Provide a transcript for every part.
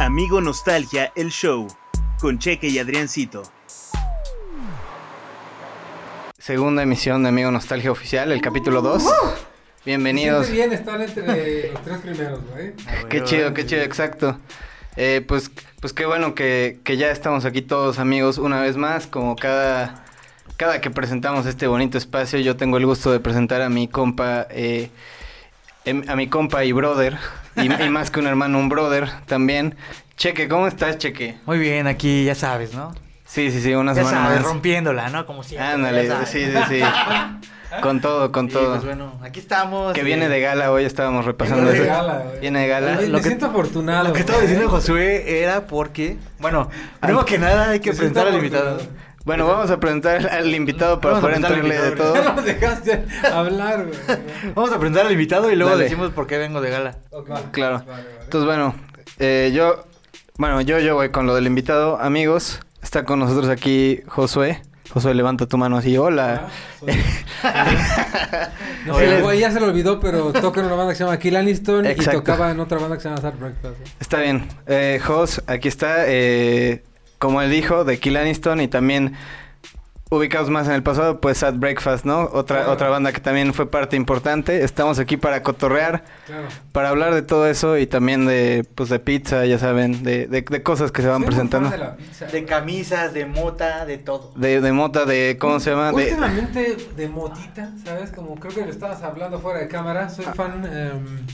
Amigo Nostalgia, el show, con Cheque y Adriancito. Segunda emisión de Amigo Nostalgia Oficial, el capítulo 2. Bienvenidos. Siente bien estar entre los tres primeros, güey. Qué chido, qué chido, exacto. Eh, pues, pues qué bueno que, que ya estamos aquí todos amigos una vez más, como cada, cada que presentamos este bonito espacio, yo tengo el gusto de presentar a mi compa, eh, a mi compa y brother, y, y más que un hermano, un brother también. Cheque, ¿cómo estás, Cheque? Muy bien, aquí ya sabes, ¿no? Sí, sí, sí, una Ya semana sabes, más. rompiéndola, ¿no? Como siempre. Ándale, sí, sí, sí. Con todo, con Sí, todo. pues bueno, aquí estamos. Que eh, viene de gala hoy, estábamos repasando Viene de eso. gala, güey. Viene de gala. Lo me que- siento afortunado. Lo que estaba diciendo Josué era porque, bueno, primero que nada hay que presentar al invitado. Bueno, vamos a presentar al invitado para poder entrarle de todo. No dejaste hablar, güey. Vamos a presentar al invitado y luego Dale. decimos por qué vengo de gala. Va, Claro. vale, vale. Entonces, bueno, eh, yo, bueno, yo, yo voy con lo del invitado. Amigos, está con nosotros aquí Josué. Josué, levanta tu mano así, hola. Ah, soy- No sé, güey, ya se lo olvidó, pero toca en una banda que se llama Kill Aniston y tocaba en otra banda que se llama Sad Breakfast. ¿eh? Está bien. Eh, Jos, aquí está, eh, como él dijo, de Kill Aniston y también ubicados más en el pasado, pues Sad Breakfast, ¿no? Otra, Claro. otra banda que también fue parte importante. Estamos aquí para cotorrear, Claro. para hablar de todo eso y también de, pues, de pizza, ya saben, de, de, de cosas que se van presentando. de la pizza. De camisas, de mota, de todo. De, de mota, de, ¿cómo se llama? De, Últimamente de motita, ¿sabes? Como creo que lo estabas hablando fuera de cámara. Soy Ah. fan em,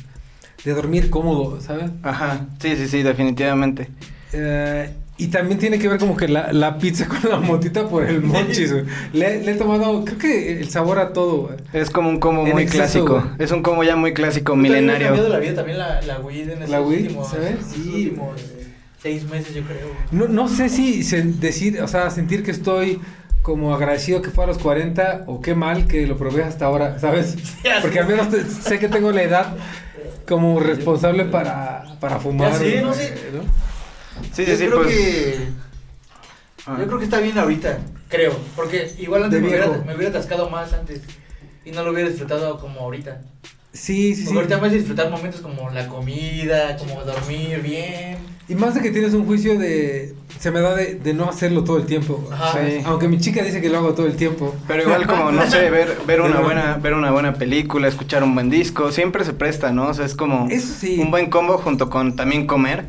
de dormir cómodo, ¿sabes? Ajá, sí, sí, sí, definitivamente. Eh, y también tiene que ver como que la, la pizza con la motita por el monchis, güey. Le, le he tomado, creo que el sabor a todo, güey. Es como un combo En muy exceso, clásico. güey. Es un combo ya muy clásico, me ha milenario. cambiado la vida también la, la weed en estos ¿La Sí, últimos güey. seis meses, yo creo. No, no sé si decir, o sea, sentir que estoy como agradecido que fue a los 40 o qué mal que lo probé hasta ahora, ¿sabes? Porque al menos te- sé que tengo la edad como responsable para, para fumar. Ya sé, no sé. ¿no? Sí, sí, yo sí, creo pues. que... Ah. Yo creo que está bien ahorita, creo. Porque igual antes me hubiera, me hubiera atascado más antes. Y no lo hubiera disfrutado como ahorita. Sí, sí, sí. Ahorita me hace disfrutar momentos como la comida, como dormir bien. Y más de que tienes un juicio de... Se me da de, de no hacerlo todo el tiempo. Ajá. Sí. Aunque mi chica dice que lo hago todo el tiempo. Pero igual como, no sé, ver, ver una buena, ver una buena película, escuchar un buen disco, siempre se presta, ¿no? O sea, es como Eso sí. un buen combo junto con también comer.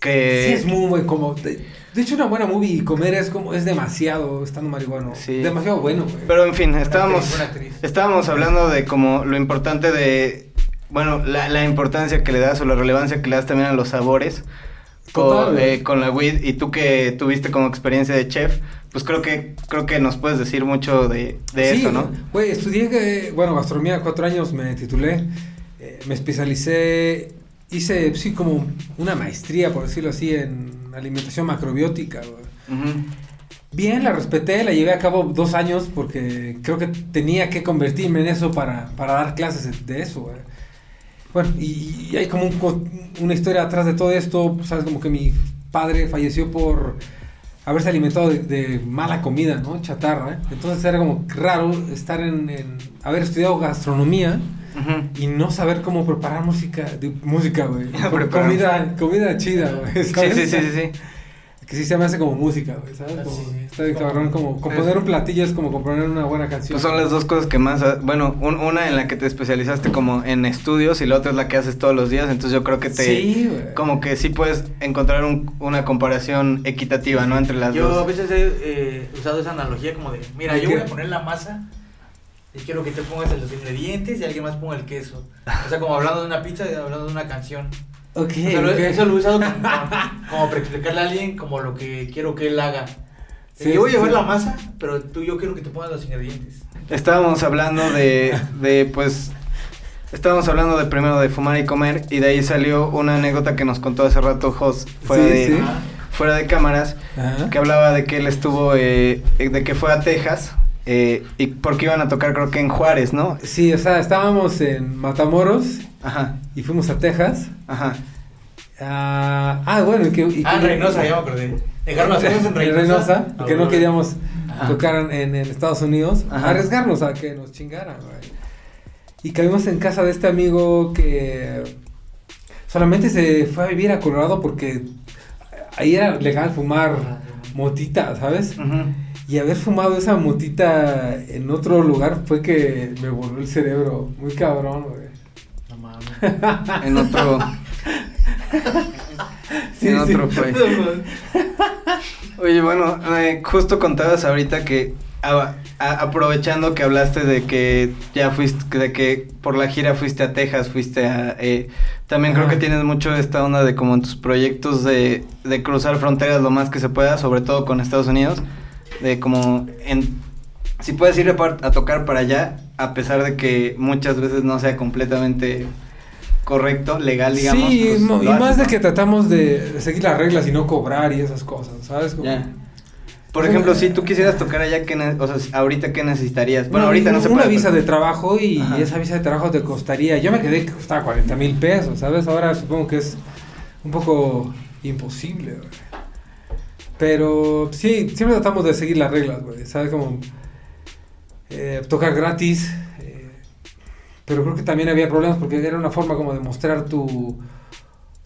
Que Sí, es muy buen como... De, hecho, una buena movie y comer es como... Es demasiado estando marihuano. Sí. Demasiado bueno, güey. Pero en fin, estábamos, Buena actriz. estábamos hablando de como lo importante de, bueno, la, la importancia que le das o la relevancia que le das también a los sabores con, eh, con la weed y tú que tuviste como experiencia de chef, pues creo que creo que nos puedes decir mucho de, de Sí, eso, ¿no? Güey, estudié, eh, bueno, gastronomía, cuatro años me titulé, eh, me especialicé, hice, sí, como una maestría, por decirlo así, en alimentación macrobiótica. Bien, la respeté, la llevé a cabo dos años porque creo que tenía que convertirme en eso para, para dar clases de eso, güey. Bueno, y, y hay como un una historia atrás de todo esto, sabes, como que mi padre falleció por haberse alimentado de, de mala comida, ¿no? Chatarra, ¿eh? Entonces era como raro estar en, en- haber estudiado gastronomía Ujú. y no saber cómo preparar música, de, música, güey. Comida, comida chida, güey. Sí, sí, sí, sí, sí. Que sí se me hace como música, güey, ¿sabes? Como, Sí, está bien cabrón, como componer un platillo es como componer una buena canción. Pues son las dos cosas que más, ah, bueno, un- una en la que te especializaste como en estudios y la otra es la que haces todos los días, entonces yo creo que te, Sí, güey. como que sí puedes encontrar un- una comparación equitativa, ¿no? Entre las Yo a dos. veces he eh, usado esa analogía como de, mira, ¿De yo qué? voy a poner la masa y quiero que te pongas los ingredientes y alguien más ponga el queso. O sea, como hablando de una pizza y hablando de una canción. Ok, O sea, lo- ok. Eso lo he usado como, como para explicarle a alguien como lo que quiero que él haga. Sí, yo voy a llevar sí. la masa, pero tú yo quiero que te pongas los ingredientes. Estábamos hablando de, de, pues, estábamos hablando de primero de fumar y comer y de ahí salió una anécdota que nos contó hace rato Jos, fuera, Sí, de, sí. fuera de cámaras, Ajá. que hablaba de que él estuvo, eh, de que fue a Texas eh, y porque iban a tocar creo que en Juárez, ¿no? Sí, o sea, estábamos en Matamoros Ajá, y fuimos a Texas. ajá. Ah, ah, bueno, y que... y Ah, en que- Reynosa, ya me acordé. Dejaron las cosas en En Reynosa. Reynosa, porque no queríamos Ajá. tocar en, en Estados Unidos. Ajá. Arriesgarnos a que nos chingaran, güey. y caímos en casa de este amigo que solamente se fue a vivir a Colorado porque ahí era legal fumar motita, ¿sabes? Ujú. Y haber fumado esa motita en otro lugar fue que me voló el cerebro muy cabrón, güey. No mames. En otro. Sí, en sí. otro fue. Oye, bueno, eh, justo contabas ahorita que a- a- aprovechando que hablaste de que ya fuiste, de que por la gira fuiste a Texas, fuiste a... eh, también creo que tienes mucho esta onda de como en tus proyectos de, de cruzar fronteras lo más que se pueda, sobre todo con Estados Unidos, de como en... Si puedes ir a, tocar para allá, a pesar de que muchas veces no sea completamente correcto, legal, digamos. sí, pues, y haces, más de ¿no? que tratamos de seguir las reglas y no cobrar y esas cosas, ¿sabes? Como- Ya. Por ejemplo, si tú quisieras tocar allá, ¿qué ne- o sea, ahorita qué necesitarías? Bueno, Una- ahorita no se Una puede. visa pero- de trabajo y Ajá. esa visa de trabajo te costaría. Yo me quedé que costaba 40 mil pesos, ¿sabes? Ahora supongo que es un poco imposible, güey. Pero sí, siempre tratamos de seguir las reglas, güey. ¿Sabes? Como eh, tocar gratis. eh, pero creo que también había problemas porque era una forma como de mostrar tu,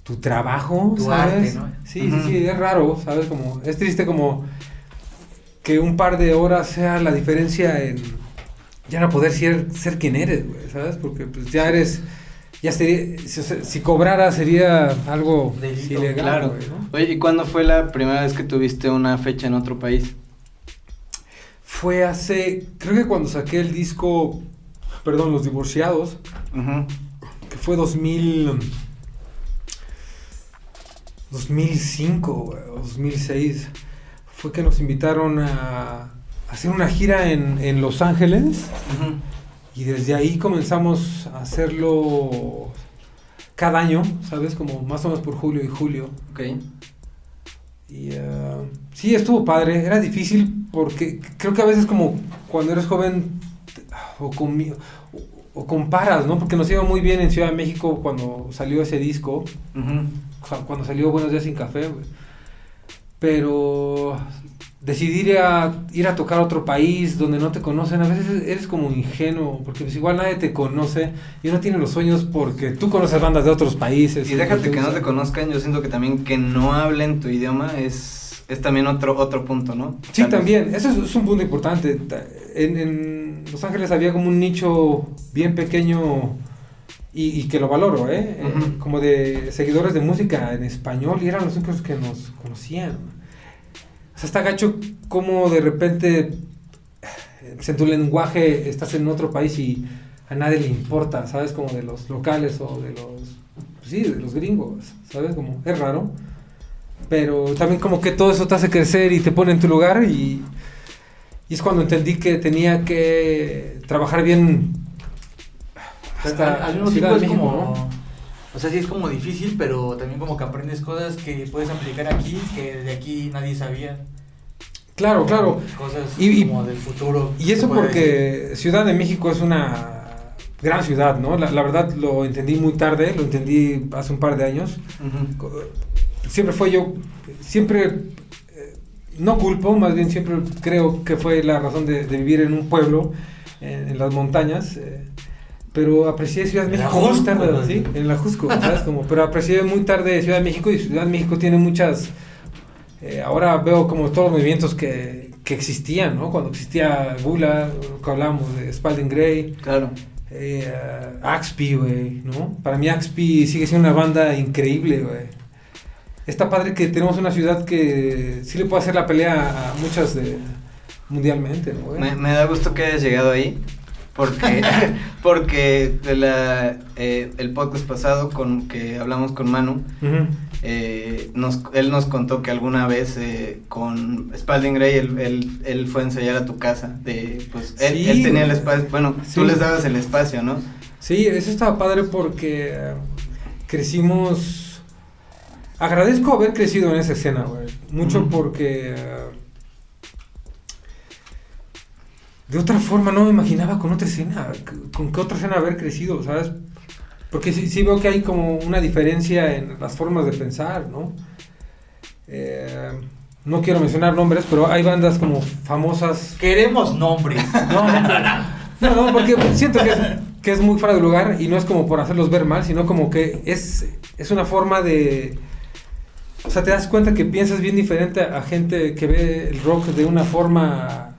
tu trabajo, Tu ¿sabes? arte, ¿no? Sí, sí, sí, es raro, ¿sabes? Como, es triste como que un par de horas sea la diferencia en ya no poder ser, ser quien eres, güey, ¿sabes? Porque pues ya eres, ya sería, si, cobrara sería algo Delito, ilegal, Claro. güey, ¿no? Oye, ¿y cuándo fue la primera vez que tuviste una fecha en otro país? Fue hace, creo que cuando saqué el disco, perdón, Los Divorciados, Ujú. que fue 2000, 2005 güey, o 2006, fue que nos invitaron a hacer una gira en, en Los Ángeles. Ujú. Y desde ahí comenzamos a hacerlo cada año, ¿sabes? Como más o menos por julio y julio. Ok. Y eh, sí, estuvo padre. Era difícil porque creo que a veces como cuando eres joven o, comi- o, o comparas, ¿no? Porque nos iba muy bien en Ciudad de México cuando salió ese disco. O sea, cuando salió Buenos Días sin Café. Pero decidir ir a, ir a tocar a otro país donde no te conocen, a veces eres como ingenuo, porque pues igual nadie te conoce y uno tiene los sueños porque tú conoces bandas de otros países. Y déjate que no te conozcan, yo siento que también que no hablen tu idioma es, es también otro, otro punto, ¿no? Sí, también, eso es, es un punto importante. Ta- En, en Los Ángeles había como un nicho bien pequeño y, y que lo valoro, ¿eh? Como de seguidores de música en español y eran los únicos que nos conocían. O sea, está gacho como de repente eh, en tu lenguaje estás en otro país y a nadie le importa, ¿sabes? Como de los locales o de los, pues sí, de los gringos, ¿sabes? Como es raro. Pero también como que todo eso te hace crecer y te pone en tu lugar y, y es cuando entendí que tenía que trabajar bien hasta al, al mismo tiempo de es México, como. ¿no? O sea, sí es como difícil, pero también como que aprendes cosas que puedes aplicar aquí, que de aquí nadie sabía. Claro, claro. Cosas Y- como del futuro. Y eso decir. porque Ciudad de México es una gran ciudad, ¿no? La, la verdad lo entendí muy tarde, lo entendí hace un par de años. Siempre fue yo, siempre, eh, no culpo, más bien siempre creo que fue la razón de, de vivir en un pueblo, en, en las montañas. eh, pero aprecié Ciudad de En la México muy tarde, ¿no? ¿sí? En la Jusco, ¿sabes? Como, pero aprecié muy tarde Ciudad de México y Ciudad de México tiene muchas... eh, ahora veo como todos los movimientos que, que existían, ¿no? Cuando existía Gula, lo que hablábamos de Spalding Gray, Claro. eh, Axpi, güey, ¿no? Para mí Axpi sigue siendo una banda increíble, güey. Está padre que tenemos una ciudad que sí le puede hacer la pelea a muchas de mundialmente, ¿no, güey? Me, me da gusto que hayas llegado ahí. Porque, porque de la, eh, el podcast pasado con que hablamos con Manu, eh, nos, él nos contó que alguna vez eh, con Spalding Gray él, él, él fue a ensayar a tu casa. De, pues, él, Sí, él tenía el espacio, bueno, Sí. tú les dabas el espacio, ¿no? Sí, eso estaba padre porque crecimos. Agradezco haber crecido en esa escena, güey. Mucho porque. eh, de otra forma no me imaginaba con otra escena. Con qué otra escena haber crecido, ¿sabes? Porque sí, sí veo que hay como una diferencia en las formas de pensar, ¿no? Eh, no quiero mencionar nombres, pero hay bandas como famosas Queremos nombres. no, No, no, porque siento que es, que es muy fuera de lugar y no es como por hacerlos ver mal, sino como que es, es una forma de... O sea, te das cuenta que piensas bien diferente a gente que ve el rock de una forma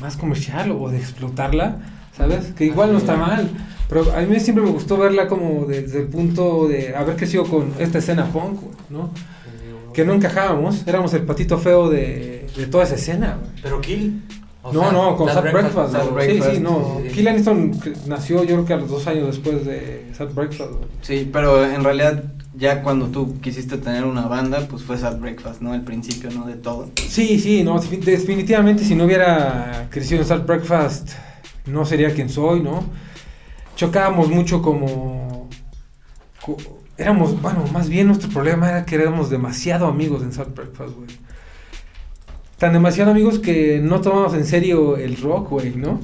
más comercial o de explotarla, ¿sabes? Que igual no está mal, pero a mí siempre me gustó verla como desde el punto de haber crecido con esta escena punk, ¿no? Que no encajábamos, éramos el patito feo de, de toda esa escena, güey. Pero Kill. o No, sea, no, con Sad Breakfast. Sad güey. Sí, Breakfast, sí, no. sí. Kill Aniston nació yo creo que a los dos años después de Sad Breakfast. güey. Sí, pero en realidad ya cuando tú quisiste tener una banda, pues fue Sad Breakfast, ¿no? El principio, ¿no? De todo. Sí, sí, no, defin- definitivamente si no hubiera crecido en Sad Breakfast no sería quien soy, ¿no? Chocábamos mucho como... co- éramos, bueno, más bien nuestro problema era que éramos demasiado amigos en Sad Breakfast, güey. Tan demasiado amigos que no tomamos en serio el rock, güey, ¿no?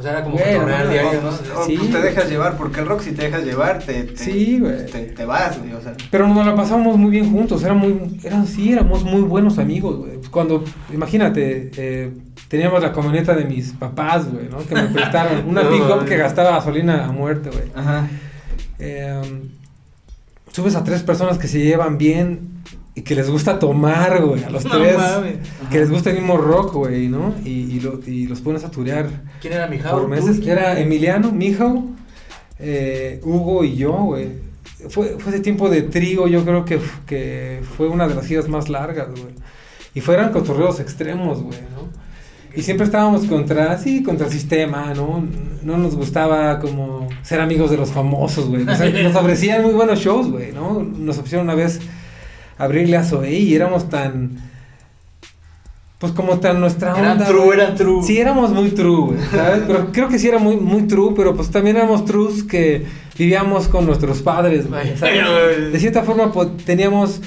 O sea, era como Bueno, cotorrear diario, no, ¿no? O, Sí, pues te dejas llevar, porque el rock si te dejas llevar, te, te, Sí, güey. te, te vas, güey, o sea. Pero nos la pasamos muy bien juntos, eran muy, eran, sí, éramos muy buenos amigos, güey. Cuando, imagínate, eh, teníamos la camioneta de mis papás, güey, ¿no? Que me prestaron una No, pick-up que gastaba gasolina a muerte, güey. Ajá. Eh, subes a tres personas que se llevan bien y que les gusta tomar, güey, a los No tres. mames. Que les gusta el mismo rock, güey, ¿no? Y, y, lo- y los pones a turear ¿Quién era Mijao? por meses. ¿Tú? Era Emiliano, Mijo, eh, Hugo y yo, güey. Fue, fue ese tiempo de trigo, yo creo que, que fue una de las giras más largas, güey. Y fueran cotorreos extremos, güey, ¿no? Y siempre estábamos contra, sí, contra el sistema, ¿no? No nos gustaba como ser amigos de los famosos, güey. Nos, nos ofrecían muy buenos shows, güey, ¿no? Nos ofrecieron una vez abrirle a Zoe y éramos tan... Pues como tan nuestra onda. Eran true, eran true. Sí, éramos muy true, güey, ¿sabes? Pero creo que sí era muy, muy true, pero pues también éramos trues que vivíamos con nuestros padres, güey. De cierta forma pues, teníamos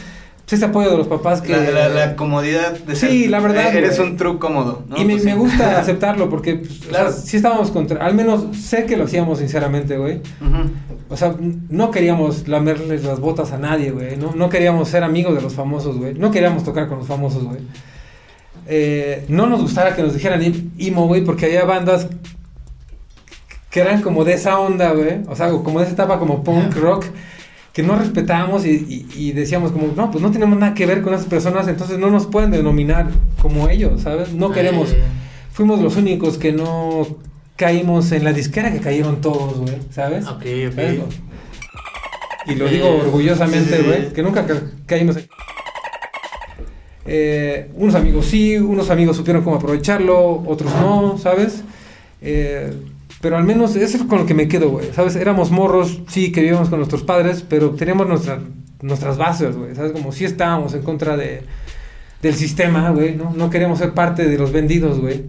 pues, ese apoyo de los papás que... La, la, la comodidad de ser. Sí, la verdad, eh, Eres un true cómodo, ¿no? y me, Pues me gusta aceptarlo porque, pues, o Claro. sea, sí estábamos contra... Al menos sé que lo hacíamos sinceramente, güey. Ujú. O sea, no queríamos lamerles las botas a nadie, güey. No, no queríamos ser amigos de los famosos, güey. No queríamos tocar con los famosos, güey. Eh, no nos gustaba que nos dijeran emo, güey, porque había bandas que eran como de esa onda, güey. O sea, como de esa etapa como punk rock, que no respetábamos y, y- y decíamos como, no, pues no tenemos nada que ver con esas personas, entonces no nos pueden denominar como ellos, ¿sabes? No queremos. Fuimos los únicos que no caímos en la disquera que cayeron todos, güey, ¿sabes? Ok, ok. Y lo digo orgullosamente, sí, sí, güey, sí. que nunca ca- caímos. en- Eh, unos amigos sí, unos amigos supieron cómo aprovecharlo, otros no, ¿sabes? Eh, pero al menos eso es con lo que me quedo, güey, ¿sabes? Éramos morros, sí, que vivíamos con nuestros padres, pero teníamos nuestra- nuestras bases, güey, ¿sabes? Como sí estábamos en contra de, del sistema, güey, ¿no? No queríamos ser parte de los vendidos, güey.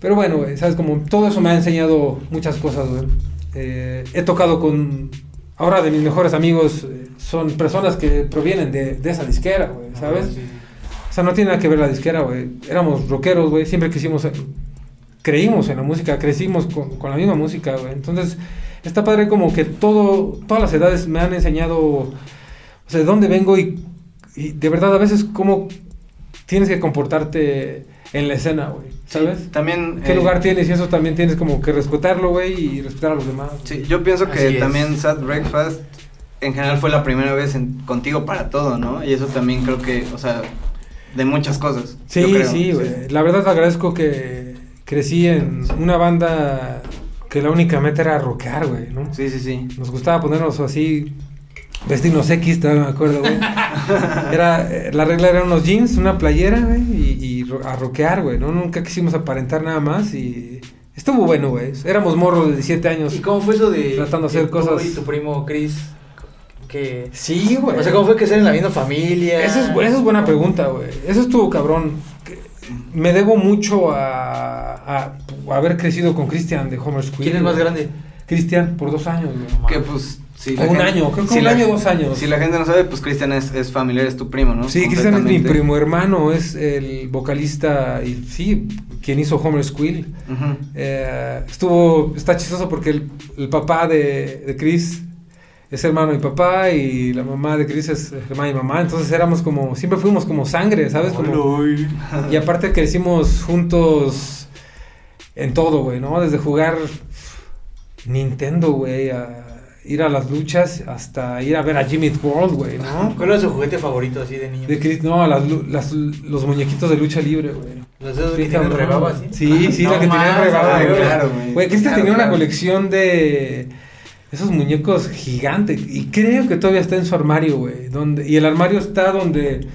Pero bueno, güey, sabes, como todo eso me ha enseñado muchas cosas, güey. Eh, he tocado con. Ahora de mis mejores amigos son personas que provienen de, de esa disquera, güey, ¿sabes? Sí, sí. O sea, no tiene nada que ver la disquera, güey. Éramos rockeros, güey. Siempre quisimos. eh, creímos en la música, crecimos con, con la misma música, güey. Entonces, está padre como que todo, todas las edades me han enseñado. O sea, de dónde vengo y, y de verdad a veces cómo tienes que comportarte en la escena, güey. ¿Sabes? Sí, también. ¿Qué eh, lugar tienes? Y eso también tienes como que respetarlo, güey, y respetar a los demás. Sí, yo pienso que Así es. también Sad Breakfast en general fue la primera vez en- contigo para todo, ¿no? Y eso también creo que, o sea, de muchas cosas. Sí, yo creo, sí, güey. La verdad agradezco que crecí en una banda que la única meta era rockear, güey, ¿no? Sí, sí, sí. Nos gustaba ponernos así, vestirnos X, todavía me acuerdo, güey. Era, eh, la regla era unos jeans, una playera, güey, y, y a rockear, güey, ¿no? Nunca quisimos aparentar nada más y estuvo bueno, güey. Éramos morros de 17 años. ¿Y cómo fue eso de. Tratando de hacer tú cosas- Y tu primo Chris. Que. Sí, güey. O sea, ¿cómo fue que ser en la misma familia? Esa es, esa es buena pregunta, güey. Eso estuvo cabrón. Me debo mucho a, a- a haber crecido con Christian de Homer's Queen. ¿Quién es más grande? Cristian, por dos años, güey. Que pues. Sí, O un año, creo que un la año, dos años. Si la gente no sabe, pues Cristian es, es familiar, es tu primo, ¿no? Sí, Cristian es mi primo hermano, es el vocalista y sí, quien hizo Homer's Quill. Ujú. Eh, estuvo, está chistoso porque el, el papá de, de Chris es hermano de mi papá y la mamá de Chris es hermana de mi mamá, entonces éramos como, siempre fuimos como sangre, ¿sabes? Como, y aparte crecimos juntos en todo, güey, ¿no? Desde jugar Nintendo, güey, a ir a las luchas hasta ir a ver a Jimmy World, güey, ¿no? ¿Cuál era su juguete favorito así de niño? De Chris, no, las, los muñequitos de lucha libre, güey. Los dedos que tienen rebaba así. Sí, sí, No la que tenía rebaba, güey. claro, güey. Güey, Claro, tenía una colección de esos muñecos gigantes y creo que todavía está en su armario, güey. Donde, y el armario está donde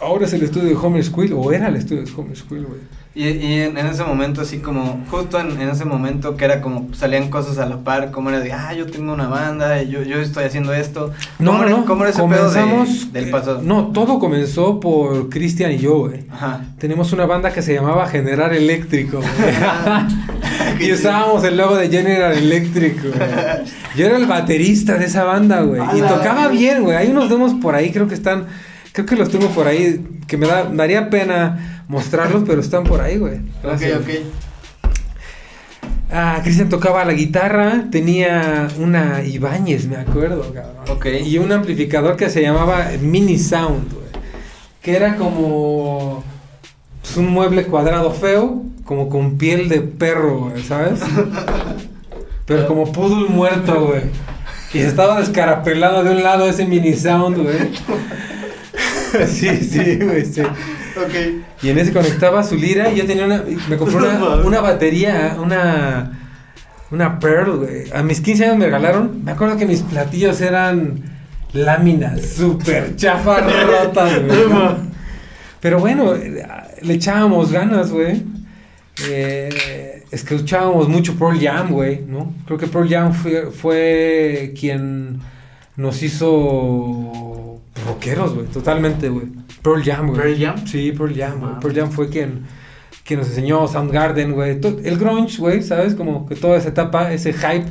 ahora es el estudio de Homer Squill o era el estudio de Homer Squill, güey. Y, y en, en ese momento, así como, justo en, en ese momento que era como, salían cosas a la par, como era de, ah, yo tengo una banda, yo, yo estoy haciendo esto. No, ¿Cómo no, era- no. ¿Cómo era ese Comenzamos, pedo de- del eh, pasado? No, todo comenzó por Cristian y yo, güey. Ajá. Tenemos una banda que se llamaba Generar Eléctrico, y usábamos el logo de General Electric, güey. Yo era el baterista de esa banda, güey. Y tocaba bien, güey. Hay unos demos por ahí, creo que están. Creo que los tengo por ahí. Que me da, daría pena mostrarlos, pero están por ahí, güey. Ok, Gracias. ok. Ah, Cristian tocaba la guitarra, tenía una Ibáñez, me acuerdo, cabrón. Ok. Y un amplificador que se llamaba Mini Sound, güey. Que era como pues, un mueble cuadrado feo, como con piel de perro, güey, ¿sabes? Pero como poodle muerto, güey. Y se estaba descarapelado de un lado ese Mini Sound, güey. Sí, sí, güey, sí. Ok. Y en ese conectaba su lira y yo tenía una. Me compré una, una batería, una. Una Pearl, güey. A mis 15 años me regalaron. Me acuerdo que mis platillos eran láminas súper chafas rotas, güey. ¿no? Pero bueno, le echábamos ganas, güey. Eh, escuchábamos mucho Pearl Jam, güey, ¿no? Creo que Pearl Jam fue, fue quien nos hizo rockeros, güey, totalmente, güey. Pearl Jam, güey. ¿Pearl Jam? Sí, Pearl Jam, güey. Ah. Pearl Jam fue quien, quien nos enseñó Soundgarden, güey. El grunge, güey, ¿sabes? Como que toda esa etapa, ese hype,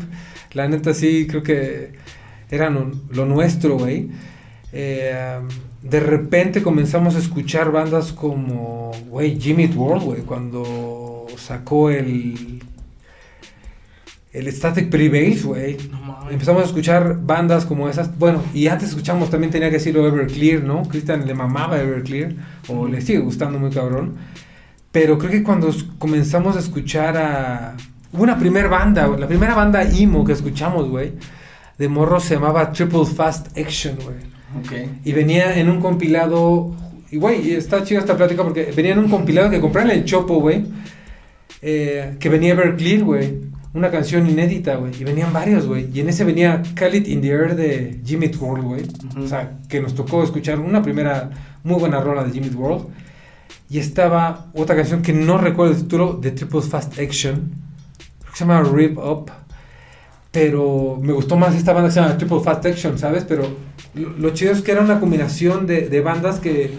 la neta sí, creo que era lo, lo nuestro, güey. Eh, de repente comenzamos a escuchar bandas como, güey, Jimmy World, güey, cuando sacó el... El Static Prevails, güey. No mames. Empezamos a escuchar bandas como esas. Bueno, y antes escuchamos también, tenía que decirlo, Everclear, ¿no? Cristian le mamaba Everclear, o le sigue gustando muy cabrón. Pero creo que cuando comenzamos a escuchar a. Hubo una primera banda, la primera banda emo que escuchamos, güey, de morro se llamaba Triple Fast Action, güey. Ok. Y venía en un compilado. Y güey, está chida esta plática porque venía en un compilado que compré en el Chopo, güey. eh, que venía Everclear, güey. Una canción inédita, güey. Y venían varios, güey. Y en ese venía Call It in the Air de Jimmy World, güey. O sea, que nos tocó escuchar una primera muy buena rola de Jimmy World. Y estaba otra canción que no recuerdo el título de Triple Fast Action. Creo que se llama Rip Up. Pero me gustó más esta banda que se llama Triple Fast Action, ¿sabes? Pero lo, lo chido es que era una combinación de, de bandas que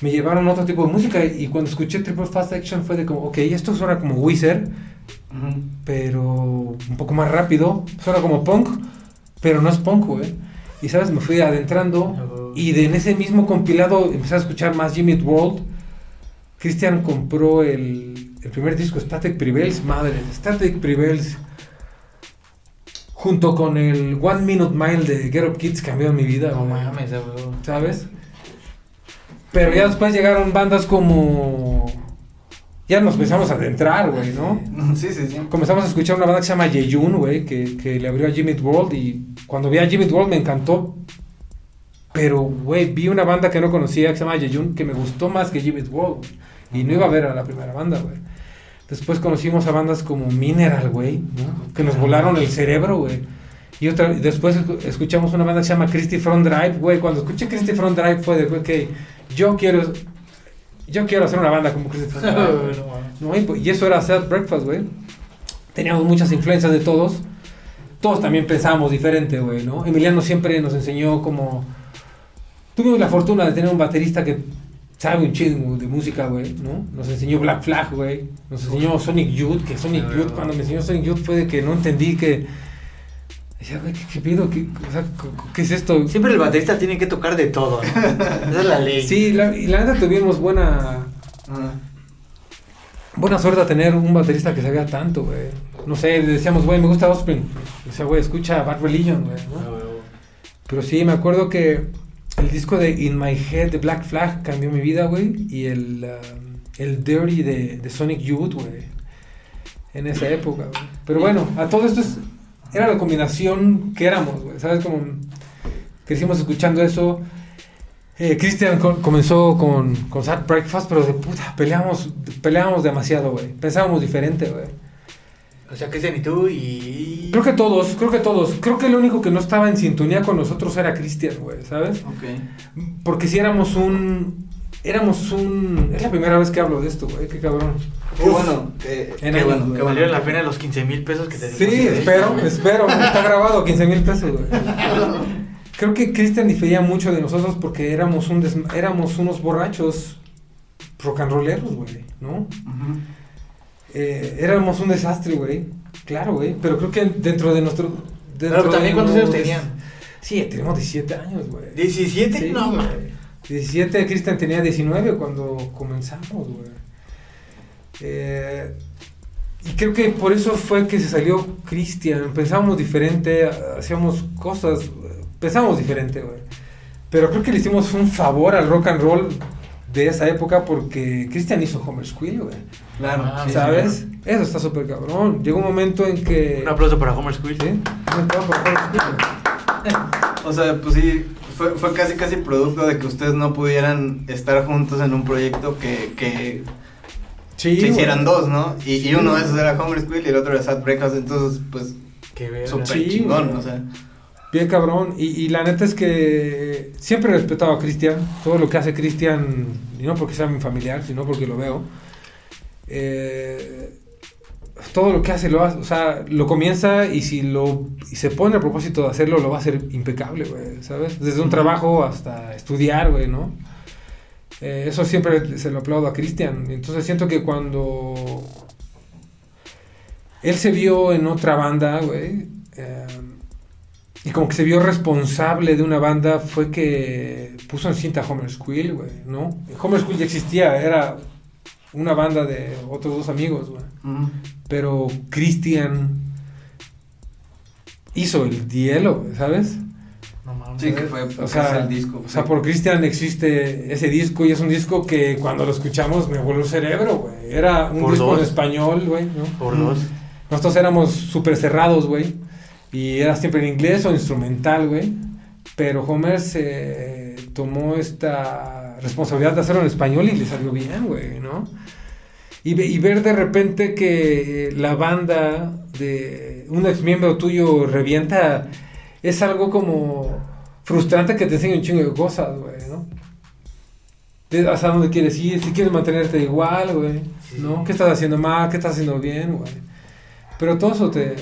me llevaron a otro tipo de música. Y cuando escuché Triple Fast Action fue de como, ok, esto suena como Wizard. Pero un poco más rápido. Suena como punk, pero no es punk, güey. Y sabes, me fui adentrando. Y de, en ese mismo compilado empecé a escuchar más Jimmy World. Christian compró el, el primer disco Static Prevails, madre, Static Prevails. Junto con el One Minute Mile de Get Up Kids cambió mi vida, No mames. ¿sabes? Pero ya después llegaron bandas como... Ya nos empezamos a adentrar, güey, ¿no? Sí, sí, sí. Comenzamos a escuchar una banda que se llama Yeyun, güey, que, que le abrió a Jimmy World y cuando vi a Jimmy World me encantó. Pero, güey, vi una banda que no conocía que se llama Yeyun que me gustó más que Jimmy World. Y no iba a ver a la primera banda, güey. Después conocimos a bandas como Mineral, güey, ¿no? que nos volaron el cerebro, güey. Y otra, después escu- escuchamos una banda que se llama Christy Front Drive, güey. Cuando escuché Christy Front Drive fue de, güey, que yo quiero, yo quiero hacer una banda como güey. No. ¿no? Y, pues, eso era Set Breakfast, güey. Teníamos muchas influencias de todos. Todos también pensábamos diferente, güey, ¿no? Emiliano siempre nos enseñó como... Tuvimos la fortuna de tener un baterista que sabe un chingo de música, güey, ¿no? Nos enseñó Black Flag, güey. Nos enseñó Sonic Youth, que Sonic Youth, cuando me enseñó Sonic Youth fue de que no entendí que... Decía, güey, ¿qué, qué pido? ¿Qué, o sea, ¿qué es esto? Siempre el baterista tiene que tocar de todo. ¿no? Esa es la ley. Sí, la, y la neta tuvimos buena... Ajá. Buena suerte a tener un baterista que sabía tanto, güey. No sé, le decíamos, güey, me gusta Offspring. O sea, güey, escucha Bad Religion, güey. ¿no? Ah, güey. Pero sí, me acuerdo que el disco de In My Head de Black Flag cambió mi vida, güey. Y el, um, el Dirty de, de Sonic Youth, güey. en esa época, güey. Pero bueno, a todo esto es, era la combinación que éramos, güey. ¿Sabes? Como crecimos escuchando eso. Eh, Christian co- comenzó con, con Sad Breakfast, pero de puta, peleamos, peleábamos demasiado, güey. Pensábamos diferente, güey. O sea, Cristian y tú y... Creo que todos, creo que todos. Creo que el único que no estaba en sintonía con nosotros era Christian, güey, ¿sabes? Ok. Porque si éramos un... Éramos un... Es la primera vez que hablo de esto, güey, qué cabrón. Qué bueno. Qué qué Que valieron la pena los 15 mil pesos que te Sí, espero, espero. Está grabado, 15 mil pesos, güey. Creo que Christian difería mucho de nosotros porque éramos, un des- éramos unos borrachos rock and rolleros, güey, ¿no? Eh, éramos un desastre, güey. Claro, güey. Pero creo que dentro de nuestro... Pero también, de ¿cuántos años tenían? Sí, tenemos 17 años, güey. ¿17? Sí, no. Ma. 17, Cristian tenía 19 cuando comenzamos, güey. Eh, y creo que por eso fue que se salió Cristian. Pensábamos diferente, hacíamos cosas, pensábamos diferente, güey. Pero creo que le hicimos un favor al rock and roll de esa época porque Cristian hizo Homer Squill, güey. Claro. Ah, sí, ¿Sabes? Eso está súper cabrón. Llegó un momento en que... Un aplauso para Homer Squill. ¿Sí? Un aplauso para Homer Squill, güey. O sea, pues sí, fue, fue casi casi producto de que ustedes no pudieran estar juntos en un proyecto que, que Sí, se hicieran dos, ¿no? Y, y uno de esos era Homer Squill y el otro era Sad Breakfast, entonces pues súper Sí, chingón, o sea. Bien cabrón. Y, y la neta es que siempre he respetado a Cristian. Todo lo que hace Cristian, y no porque sea mi familiar, sino porque lo veo. eh, todo lo que hace lo hace, o sea, lo comienza y si lo y se pone a propósito de hacerlo, lo va a hacer impecable, güey, ¿sabes? Desde un trabajo hasta estudiar, güey, ¿no? Eh, eso siempre se lo aplaudo a Cristian. Entonces siento que cuando él se vio en otra banda, güey, eh, y como que se vio responsable de una banda, fue que puso en cinta Homer Squill, güey, ¿no? Homer Squill ya existía, era una banda de otros dos amigos, güey. Pero Christian hizo el hielo, ¿sabes? No mames. Sí, que fue O sea, el disco. o sea, por Christian existe ese disco y es un disco que cuando lo escuchamos me voló el cerebro, güey. Era un Por disco en español, güey, ¿no? Por dos. Nosotros éramos súper cerrados, güey. Y era siempre en inglés o instrumental, güey. Pero Homer se tomó esta responsabilidad de hacerlo en español y le salió bien, güey, ¿no? Y, ve- y ver de repente que eh, la banda de un ex miembro tuyo revienta es algo como frustrante que te enseña un chingo de cosas, güey, ¿no? De hasta dónde quieres ir, si quieres mantenerte igual, güey, ¿no? ¿Qué estás haciendo mal? ¿Qué estás haciendo bien, güey? Pero todo eso te,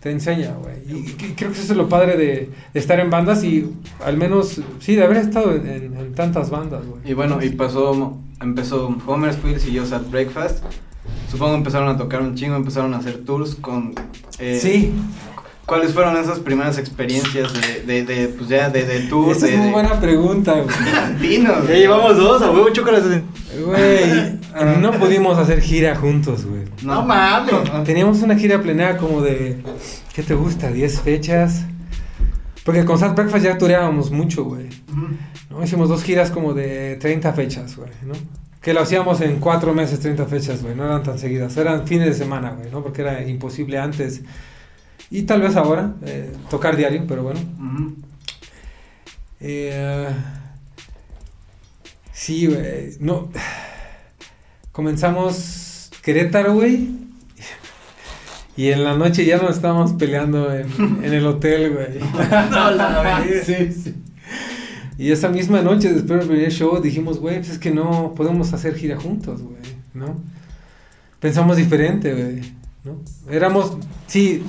te enseña, güey. Y, y creo que eso es lo padre de, de estar en bandas y al menos, sí, de haber estado en, en- en tantas bandas, güey. Y bueno, y pasó, empezó Homer Squill, siguió Sad Breakfast. Supongo empezaron a tocar un chingo, empezaron a hacer tours con... eh, sí, ¿Cuáles fueron esas primeras experiencias de, de, de pues ya, de, de tour? esa de, es muy de- buena pregunta, güey. Ya llevamos dos, a huevo, chócalas. Güey, no pudimos hacer gira juntos, güey. No, mames. Teníamos una gira planeada como de, ¿qué te gusta? ¿10 fechas? Porque con Sad Breakfast ya tureábamos mucho, güey. ¿no? Hicimos dos giras como de 30 fechas, güey, ¿no? Que lo hacíamos en cuatro meses, 30 fechas, güey. No eran tan seguidas. Eran fines de semana, güey, ¿no? Porque era imposible antes. Y tal vez ahora, eh, tocar diario, pero bueno. Ujú. Eh, sí, güey. No. Comenzamos Querétaro, güey. Y en la noche ya nos estábamos peleando en, en el hotel, güey. No, la sí, sí. Y esa misma noche, después del primer show, dijimos, güey, pues es que no podemos hacer gira juntos, güey, ¿no? Pensamos diferente, güey, ¿no? Éramos, sí,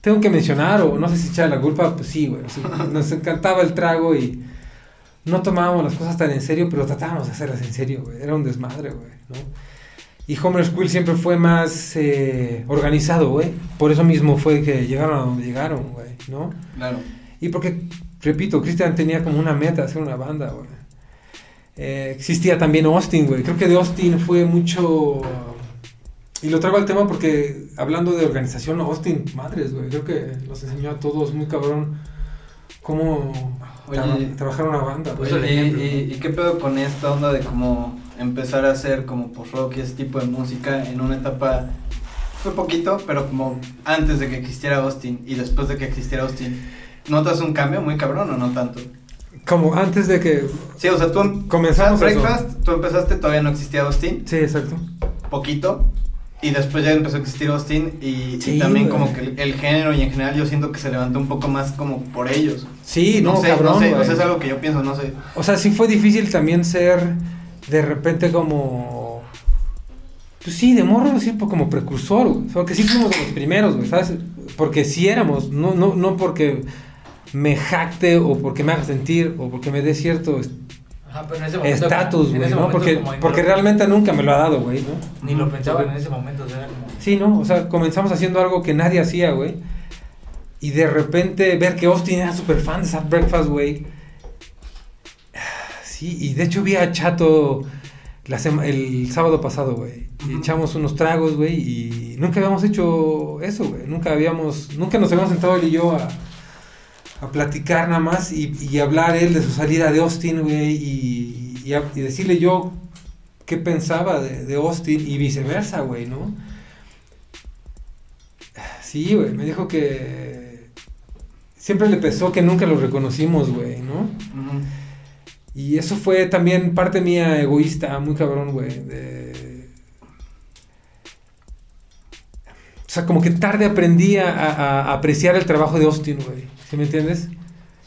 tengo que mencionar, o no sé si echar la culpa, pues sí, güey, sí, nos encantaba el trago y no tomábamos las cosas tan en serio, pero tratábamos de hacerlas en serio, güey, era un desmadre, güey, ¿no? Y Homer School siempre fue más eh, organizado, güey, por eso mismo fue que llegaron a donde llegaron, güey, ¿no? Claro. Y porque, repito, Christian tenía como una meta hacer una banda, güey. Eh, existía también Austin, güey. Creo que de Austin fue mucho... Y lo traigo al tema porque, hablando de organización, Austin, madres, güey. Creo que nos enseñó a todos muy cabrón cómo Oye, tra- trabajar una banda, güey. ¿y, y, y qué pedo con esta onda de como empezar a hacer como post-rock y ese tipo de música en una etapa, fue poquito, pero como antes de que existiera Austin y después de que existiera Austin, ¿notas un cambio muy cabrón o no tanto? Como antes de que... Sí, o sea, tú em- Comenzamos Fat eso. Breakfast, tú empezaste, todavía no existía Austin, Sí, exacto. poquito, y después ya empezó a existir Austin y, también güey. como que el, el género y en general yo siento que se levantó un poco más como por ellos. Sí, no, sé, cabrón, no sé, o güey. sea, es algo que yo pienso, no sé. O sea, sí fue difícil también ser de repente como... Pues sí, de morro, sí, pues como precursor, güey. Porque sí fuimos de los primeros, güey, ¿sabes? Porque sí éramos, no, no, no porque me jacte o porque me haga sentir o porque me dé cierto Ajá, pero en ese momento. estatus, güey, ¿no? Porque, porque realmente nunca me lo ha dado, güey, ¿no? Ni lo pensaban en ese momento, o sea, era como. Sí, ¿no? O sea, comenzamos haciendo algo que nadie hacía, güey. Y de repente ver que Austin era súper fan de Sad Breakfast, güey. Sí, y de hecho vi a Chato la el sábado pasado, güey. Y Ujú. echamos unos tragos, güey. Y nunca habíamos hecho eso, güey. Nunca habíamos, nunca nos habíamos sentado él y yo a, a platicar nada más y, y hablar él de su salida de Austin, güey. Y, y, a- y decirle yo qué pensaba de, de Austin y viceversa, güey, ¿no? Sí, güey, me dijo que siempre le pesó que nunca lo reconocimos, güey, ¿no? Y eso fue también parte mía egoísta, muy cabrón, güey. de- O sea, como que tarde aprendí a, a- a apreciar el trabajo de Austin, güey. ¿Sí me entiendes?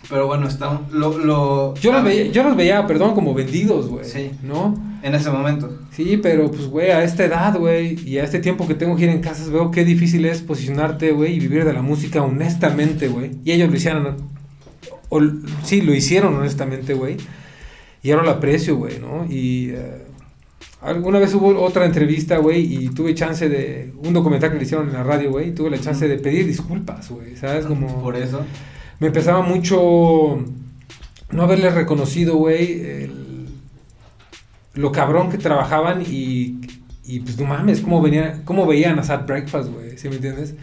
Pero bueno, está lo, lo Yo los veía, yo los veía, perdón, como vendidos, güey. Sí. ¿No? en ese momento. Sí, pero pues, güey, a esta edad, güey, y a este tiempo que tengo que ir en casas, veo qué difícil es posicionarte, güey, y vivir de la música honestamente, güey. Y ellos lo hicieron, o, sí, lo hicieron honestamente, güey. Y ahora lo aprecio, güey, ¿no? Y eh, alguna vez hubo otra entrevista, güey, y tuve chance de, un documental que le hicieron en la radio, güey, tuve la chance de pedir disculpas, güey, ¿sabes? Como Por eso. Me pesaba mucho no haberles reconocido, güey, lo cabrón que trabajaban y, y pues no mames, cómo, venía, cómo veían a Sad Breakfast, güey, ¿sí me entiendes?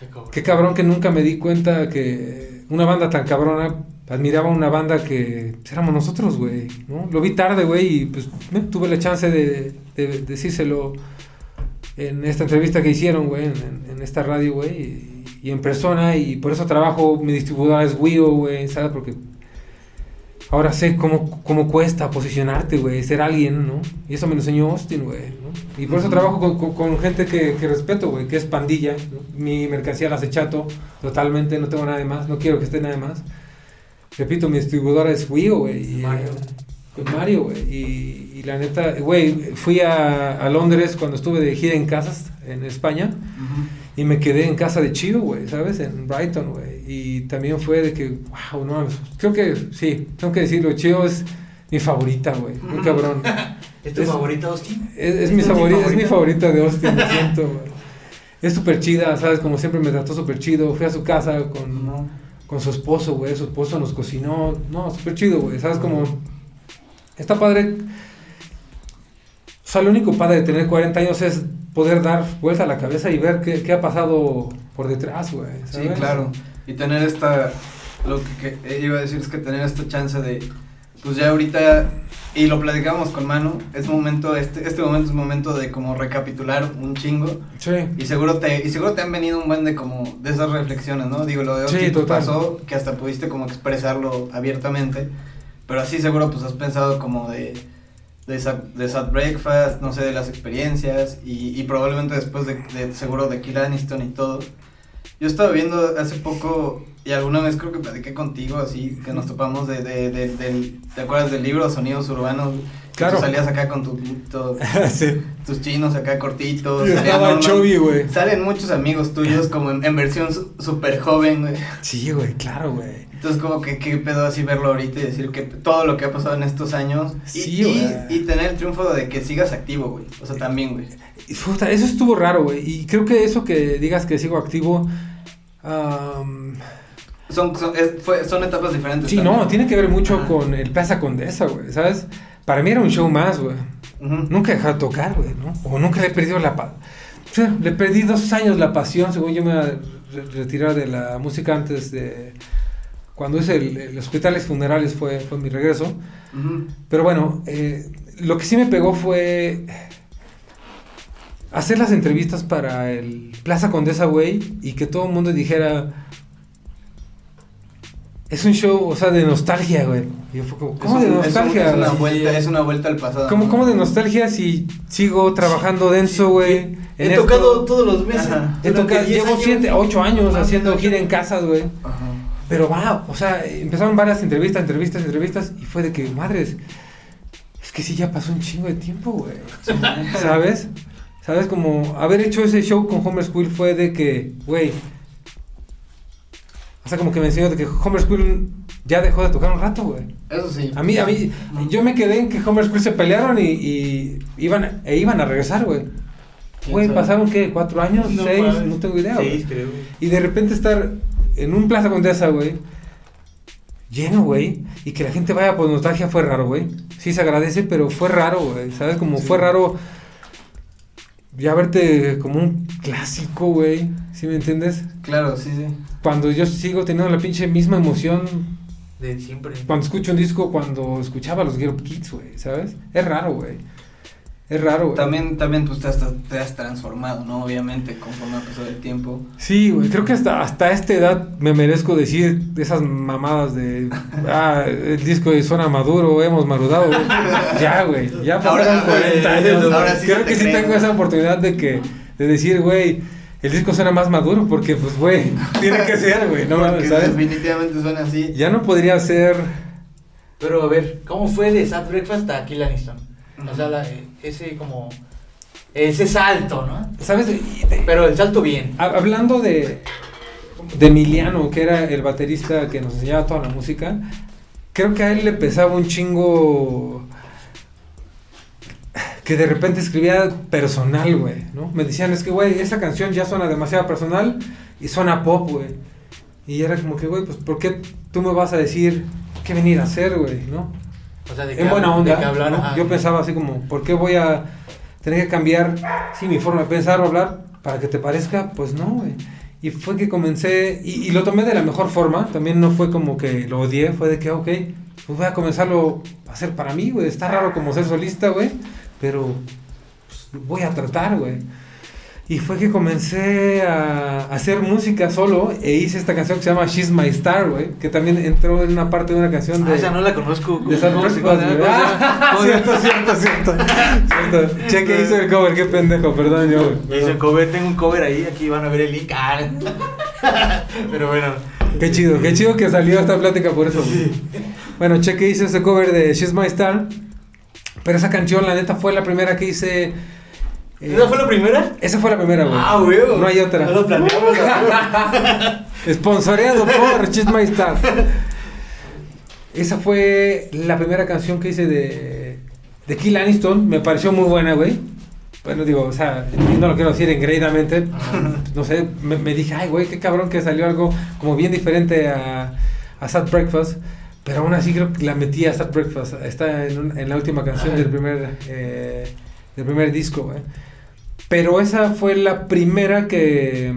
Qué cabrón. Qué cabrón que nunca me di cuenta que una banda tan cabrona admiraba una banda que pues, éramos nosotros, güey, ¿no? Lo vi tarde, güey, y pues eh, tuve la chance de, de decírselo en esta entrevista que hicieron, güey, en, en- en esta radio, güey, y, en persona, y por eso trabajo, mi distribuidora es Wio, güey, ¿sabes? Porque ahora sé cómo, cómo cuesta posicionarte, güey, ser alguien, ¿no? Y eso me lo enseñó Austin, güey, ¿no? Y por eso trabajo con, con- con gente que, que respeto, güey, que es pandilla, ¿no? Mi mercancía la hace chato, totalmente, no tengo nada de más, no quiero que esté nada de más. Repito, mi distribuidora es Wio, güey. Mario. eh, Mario, güey. Y, y la neta, güey, fui a, a Londres cuando estuve de gira en casas en España. Ujú. Y me quedé en casa de Chio, güey, ¿sabes? En Brighton, güey. Y también fue de que, wow, no mames. Creo que, sí, tengo que decirlo, Chio es mi favorita, güey. Muy cabrón. ¿Es tu Es- favorita, Austin? Es, es mi favorita, es mi favorita de Austin, lo siento, güey. Es súper chida, ¿sabes? Como siempre me trató súper chido. Fui a su casa con, No. con su esposo, güey. Su esposo nos cocinó. No, súper chido, güey. ¿Sabes? Como... Está padre. O sea, lo único padre de tener 40 años es poder dar vuelta a la cabeza y ver qué, qué ha pasado por detrás, güey. Sí, claro. Y tener esta, lo que, que iba a decir es que tener esta chance de, pues ya ahorita, y lo platicamos con Manu, es momento, este, este momento es momento de como recapitular un chingo. Sí. Y seguro te, y seguro te han venido un buen de como, de esas reflexiones, ¿no? Digo, lo de Sí, total. pasó, que hasta pudiste como expresarlo abiertamente, pero así seguro pues has pensado como de, de, Sad, de Sad Breakfast, no sé, de las experiencias, y, y probablemente después de, de seguro de Kill Aniston y todo. Yo estaba viendo hace poco, y alguna vez creo que platiqué contigo, así, que nos topamos de, de, de- del, ¿te acuerdas del libro Sonidos Urbanos? Claro. tú salías acá con tu, tu- sí. tus chinos acá cortitos. Yo estaba chubby, güey. Salen muchos amigos tuyos como en, en versión su- súper joven, güey. Sí, güey, claro, güey. Entonces como que qué pedo así verlo ahorita y decir que todo lo que ha pasado en estos años. Y, Sí, y, güey. y tener el triunfo de que sigas activo, güey. O sea, también, güey. Puta, eso estuvo raro, güey. Y creo que eso que digas que sigo activo. Son, son, es- fue- son etapas diferentes. sí, también. no, tiene que ver mucho Ajá. con el Plaza Condesa, güey, ¿sabes? Para mí era un show más, güey. Nunca he dejado de tocar, güey, ¿no? O nunca le he perdido la pa- o sea, le perdí dos años la pasión, según yo me iba a re- retirar de la música antes de... Cuando hice el, el hospitales funerales fue, fue mi regreso. Pero bueno, eh, lo que sí me pegó fue hacer las entrevistas para el Plaza Condesa, güey, y que todo el mundo dijera, es un show, o sea, de nostalgia, güey. Y yo fue como, ¿cómo Es de un- nostalgia? Es, una güey? vuelta, es una vuelta al pasado. ¿Cómo, ¿no? cómo de nostalgia si sigo trabajando denso, güey? He esto? tocado todos los meses. Ajá. He tocado, 10 llevo años. 7, 8 años haciendo gira en casas, güey. Ajá. Pero va, o sea, empezaron varias entrevistas, entrevistas, entrevistas, y fue de que, madres, es que sí ya pasó un chingo de tiempo, güey. ¿Sabes? ¿Sabes? Como haber hecho ese show con Homer School fue de que, güey. O sea, como que me enseñó de que Homer School ya dejó de tocar un rato, güey. Eso sí. A mí, a mí, yo me quedé en que Homer School se pelearon y, y iban, e iban a regresar, güey. ¿Quién Güey, pasaron, ¿qué? ¿Cuatro años? No ¿Seis? No tengo idea, güey. Seis, creo. Y de repente estar en un Plaza Condesa, güey. Lleno, güey. Y que la gente vaya por nostalgia fue raro, güey. Sí se agradece, pero fue raro, güey. ¿Sabes? Como fue raro ya verte como un clásico, güey. ¿Sí me entiendes? Claro, sí, sí. Cuando yo sigo teniendo la pinche misma emoción De siempre. cuando escucho un disco, cuando escuchaba los Up Kids, güey. ¿Sabes? Es raro, güey. Es raro, güey. También, también pues, te, has, te has transformado, ¿no? Obviamente, conforme ha pasado el tiempo. Sí, güey, creo que hasta, hasta esta edad me merezco decir esas mamadas de, ah, el disco suena maduro, hemos madurado, güey. Ya, güey, ya pasaron Ahora, 40 güey, años. ahora sí creo que sí tengo güey. esa oportunidad de que, de decir, güey, el disco suena más maduro porque, pues, güey, tiene que ser, güey, no mames, ¿sabes? definitivamente suena así. Ya no podría ser, Pero a ver, ¿cómo fue de Sad Breakfast a Kill Aniston? O sea, la- ese como... Ese salto, ¿no? ¿sabes? Pero el salto bien. Ha- Hablando de, de Emiliano, que era el baterista que nos enseñaba toda la música, creo que a él le pesaba un chingo que de repente escribía personal, güey, ¿no? Me decían, es que, güey, esa canción ya suena demasiado personal y suena pop, güey. Y era como que, güey, pues, ¿por qué tú me vas a decir qué venir a hacer, güey, no? O sea, de que En buena onda. De que hablar, ¿no? Yo pensaba así como, ¿por qué voy a tener que cambiar sí, mi forma de pensar o hablar para que te parezca? Pues no, güey. Y fue que comencé, y, y lo tomé de la mejor forma, también no fue como que lo odié, fue de que, ok, pues voy a comenzarlo a hacer para mí, güey. Está raro como ser solista, güey, pero pues, voy a tratar, güey. Y fue que comencé a hacer música solo e hice esta canción que se llama She's My Star, güey, que también entró en una parte de una canción de... Ah, esa no la conozco. De Sad ¿Cómo se- Breakfast, cómo se- güey. cómo se llama? Ah. Cierto, cierto, cierto. Cierto. Cheque hizo el cover, qué pendejo, perdón yo, güey. Ya hice un cover, tengo un cover ahí, aquí van a ver el link. Ah. Pero bueno. Qué chido, qué chido que salió esta plática por eso. güey. Bueno, Cheque hizo ese cover de She's My Star. Pero esa canción, la neta, fue la primera que hice. ¿Esa fue la primera? Esa fue la primera, güey. Ah, güey. No hay otra. No lo planeamos. Sponsoreado por She's My Star. Esa fue la primera canción que hice de, de Kill Aniston. Me pareció muy buena, güey. Bueno, digo, o sea, no lo quiero decir engreídamente. No sé, me, me dije, ay, güey, qué cabrón que salió algo como bien diferente a, a Sad Breakfast. Pero aún así creo que la metí a Sad Breakfast. Está en, un- en la última canción del primer, eh, del primer disco, güey. Pero esa fue la primera que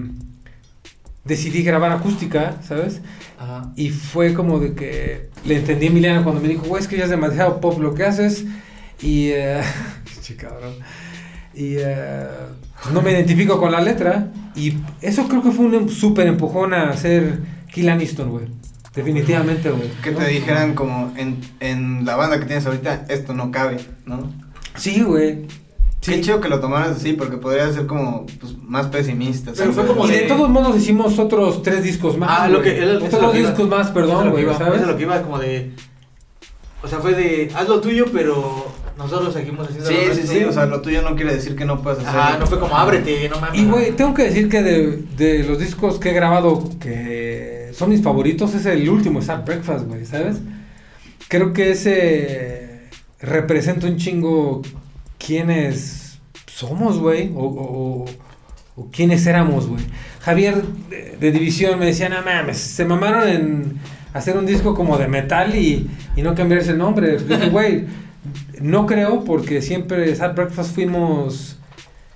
decidí grabar acústica, ¿sabes? Ajá. Y fue como de que le entendí a Emiliano cuando me dijo, güey, es que ya es demasiado pop lo que haces. Y, che, cabrón. Y eh, no me identifico con la letra. Y eso creo que fue un súper empujón a hacer Kill Aniston, güey. Definitivamente, güey. Que ¿no? te dijeran como en, en la banda que tienes ahorita, esto no cabe, ¿no? Sí, güey. Qué Sí. chido que lo tomaras así, porque podría ser como pues, más pesimista. Pero fue como Y de de- todos modos hicimos otros tres discos más. Ah, lo que. Es Otros lo iba. discos más, es perdón, güey, iba, ¿sabes? Eso es lo que iba como de. O sea, fue de. Haz lo tuyo, pero nosotros seguimos haciendo Sí, lo sí, sí, o sea, lo tuyo no quiere decir que no puedas hacer. Ajá, no fue como ábrete, no mames. Y güey, tengo que decir que de, de los discos que he grabado que son mis favoritos es el último, Sad Breakfast, güey, ¿sabes? Creo que ese representa un chingo quiénes somos, güey, o, o, quiénes éramos, güey. Javier de, de División me decía, no mames, se mamaron en hacer un disco como de metal y, y no cambiarse el nombre. Dije, güey, no creo porque siempre Sad Breakfast fuimos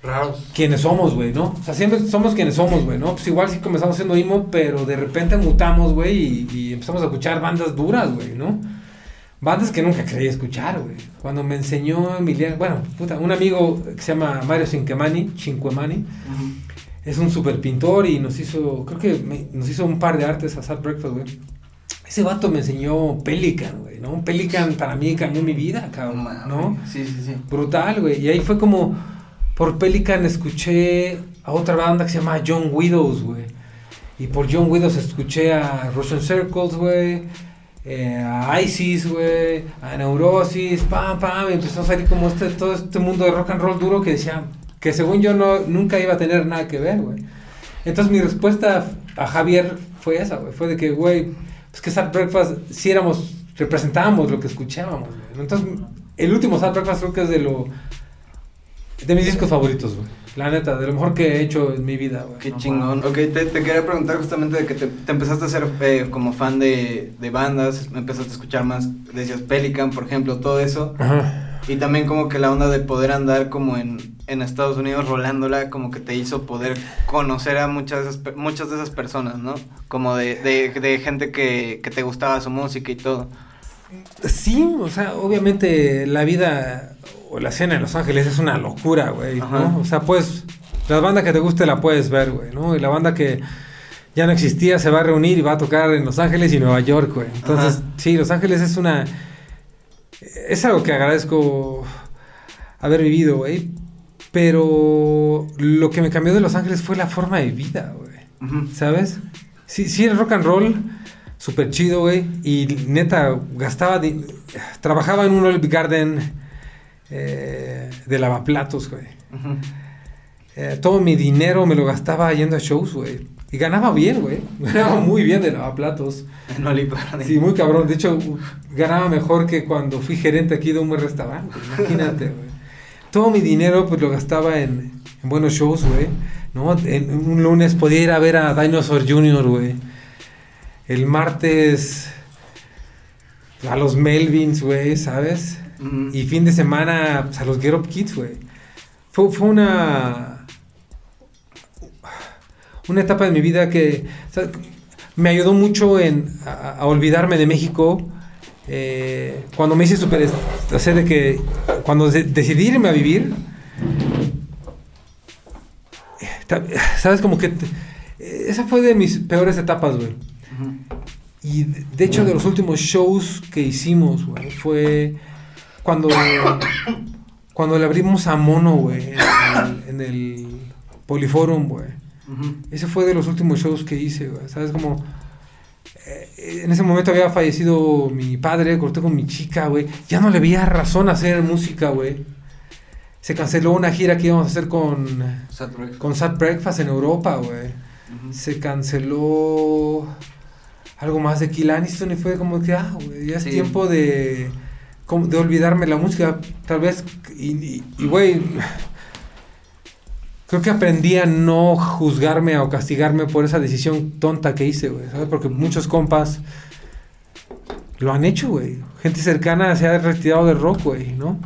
Raros. quienes somos, güey, ¿no? O sea, siempre somos quienes somos, güey, ¿no? Pues igual sí comenzamos siendo emo, pero de repente mutamos, güey, y, y empezamos a escuchar bandas duras, güey, ¿no? Bandas que nunca creí escuchar, güey. Cuando me enseñó Emiliano, bueno, puta, un amigo que se llama Mario Cinquemani, Cinquemani, es un super pintor y nos hizo, creo que me- nos hizo un par de artes a Sad Breakfast, güey. Ese vato me enseñó Pelican, güey, ¿no? Pelican para mí cambió mi vida, cabrón, ¿no? Sí, sí, sí. Brutal, güey. Y ahí fue como, por Pelican escuché a otra banda que se llama John Widows, güey. Y por John Widows escuché a Russian Circles, güey. Eh, a ISIS, güey. A Neurosis, pam, pam. Y empezó a salir como este, todo este mundo de rock and roll duro que decía, que según yo no, nunca iba a tener nada que ver, güey. Entonces mi respuesta a Javier fue esa, güey. Fue de que, güey, pues que Sad Breakfast, si éramos, representábamos lo que escuchábamos, güey. Entonces, el último Sad Breakfast creo que es de lo, de mis discos favoritos, güey. La neta, de lo mejor que he hecho en mi vida, güey. Qué chingón. Ok, te, te quería preguntar justamente de que te, te empezaste a ser eh, como fan de, de bandas, empezaste a escuchar más, decías Pelican, por ejemplo, todo eso. Ajá. Y también como que la onda de poder andar como en, en Estados Unidos rolándola, como que te hizo poder conocer a muchas de esas, pe- muchas de esas personas, ¿no? Como de, de, de gente que, que te gustaba su música y todo. Sí, o sea, obviamente la vida o la escena en Los Ángeles es una locura, güey. ¿no? O sea, pues, la banda que te guste la puedes ver, güey, ¿no? Y la banda que ya no existía se va a reunir y va a tocar en Los Ángeles y Nueva York, güey. Entonces, Ajá. sí, Los Ángeles es una... Es algo que agradezco haber vivido, güey. Pero lo que me cambió de Los Ángeles fue la forma de vida, güey. ¿Sabes? Sí, sí, el rock and roll, súper chido, güey. Y neta, gastaba. di- Trabajaba en un Olive Garden eh, de lavaplatos, güey. Eh, todo mi dinero me lo gastaba yendo a shows, güey. Y ganaba bien, güey. Ganaba muy bien de lavaplatos. En Olive Garden. Sí, muy cabrón. De hecho, ganaba mejor que cuando fui gerente aquí de un buen restaurante. Imagínate, güey. Todo mi dinero, pues lo gastaba en, en buenos shows, güey. ¿No? En, un lunes podía ir a ver a Dinosaur Jr., güey. El martes a los Melvins, güey, ¿sabes? Y fin de semana pues, a los Get Up Kids, güey. Fue, fue una. Una etapa de mi vida que o sea, me ayudó mucho en, a, a olvidarme de México. eh, cuando me hice súper. O sea, de que. Cuando de- decidí irme a vivir. eh, ¿Sabes? Como que. te- esa fue de mis peores etapas, güey. Y de hecho, de los últimos shows que hicimos, güey, fue cuando, cuando le abrimos a Mono, güey, en el, en el Poliforum, güey. Ese fue de los últimos shows que hice, güey. ¿Sabes? Como. eh, en ese momento había fallecido mi padre, corté con mi chica, güey. Ya no le veía razón a hacer música, güey. Se canceló una gira que íbamos a hacer con, Sad Breakfast. con Sad Breakfast en Europa, güey se canceló algo más de Kill Aniston y fue como que, ah, güey, ya es Sí. tiempo de, de olvidarme la música, tal vez, y, güey, creo que aprendí a no juzgarme o castigarme por esa decisión tonta que hice, güey, ¿sabes? Porque muchos compas lo han hecho, güey, gente cercana se ha retirado del rock, güey, ¿no?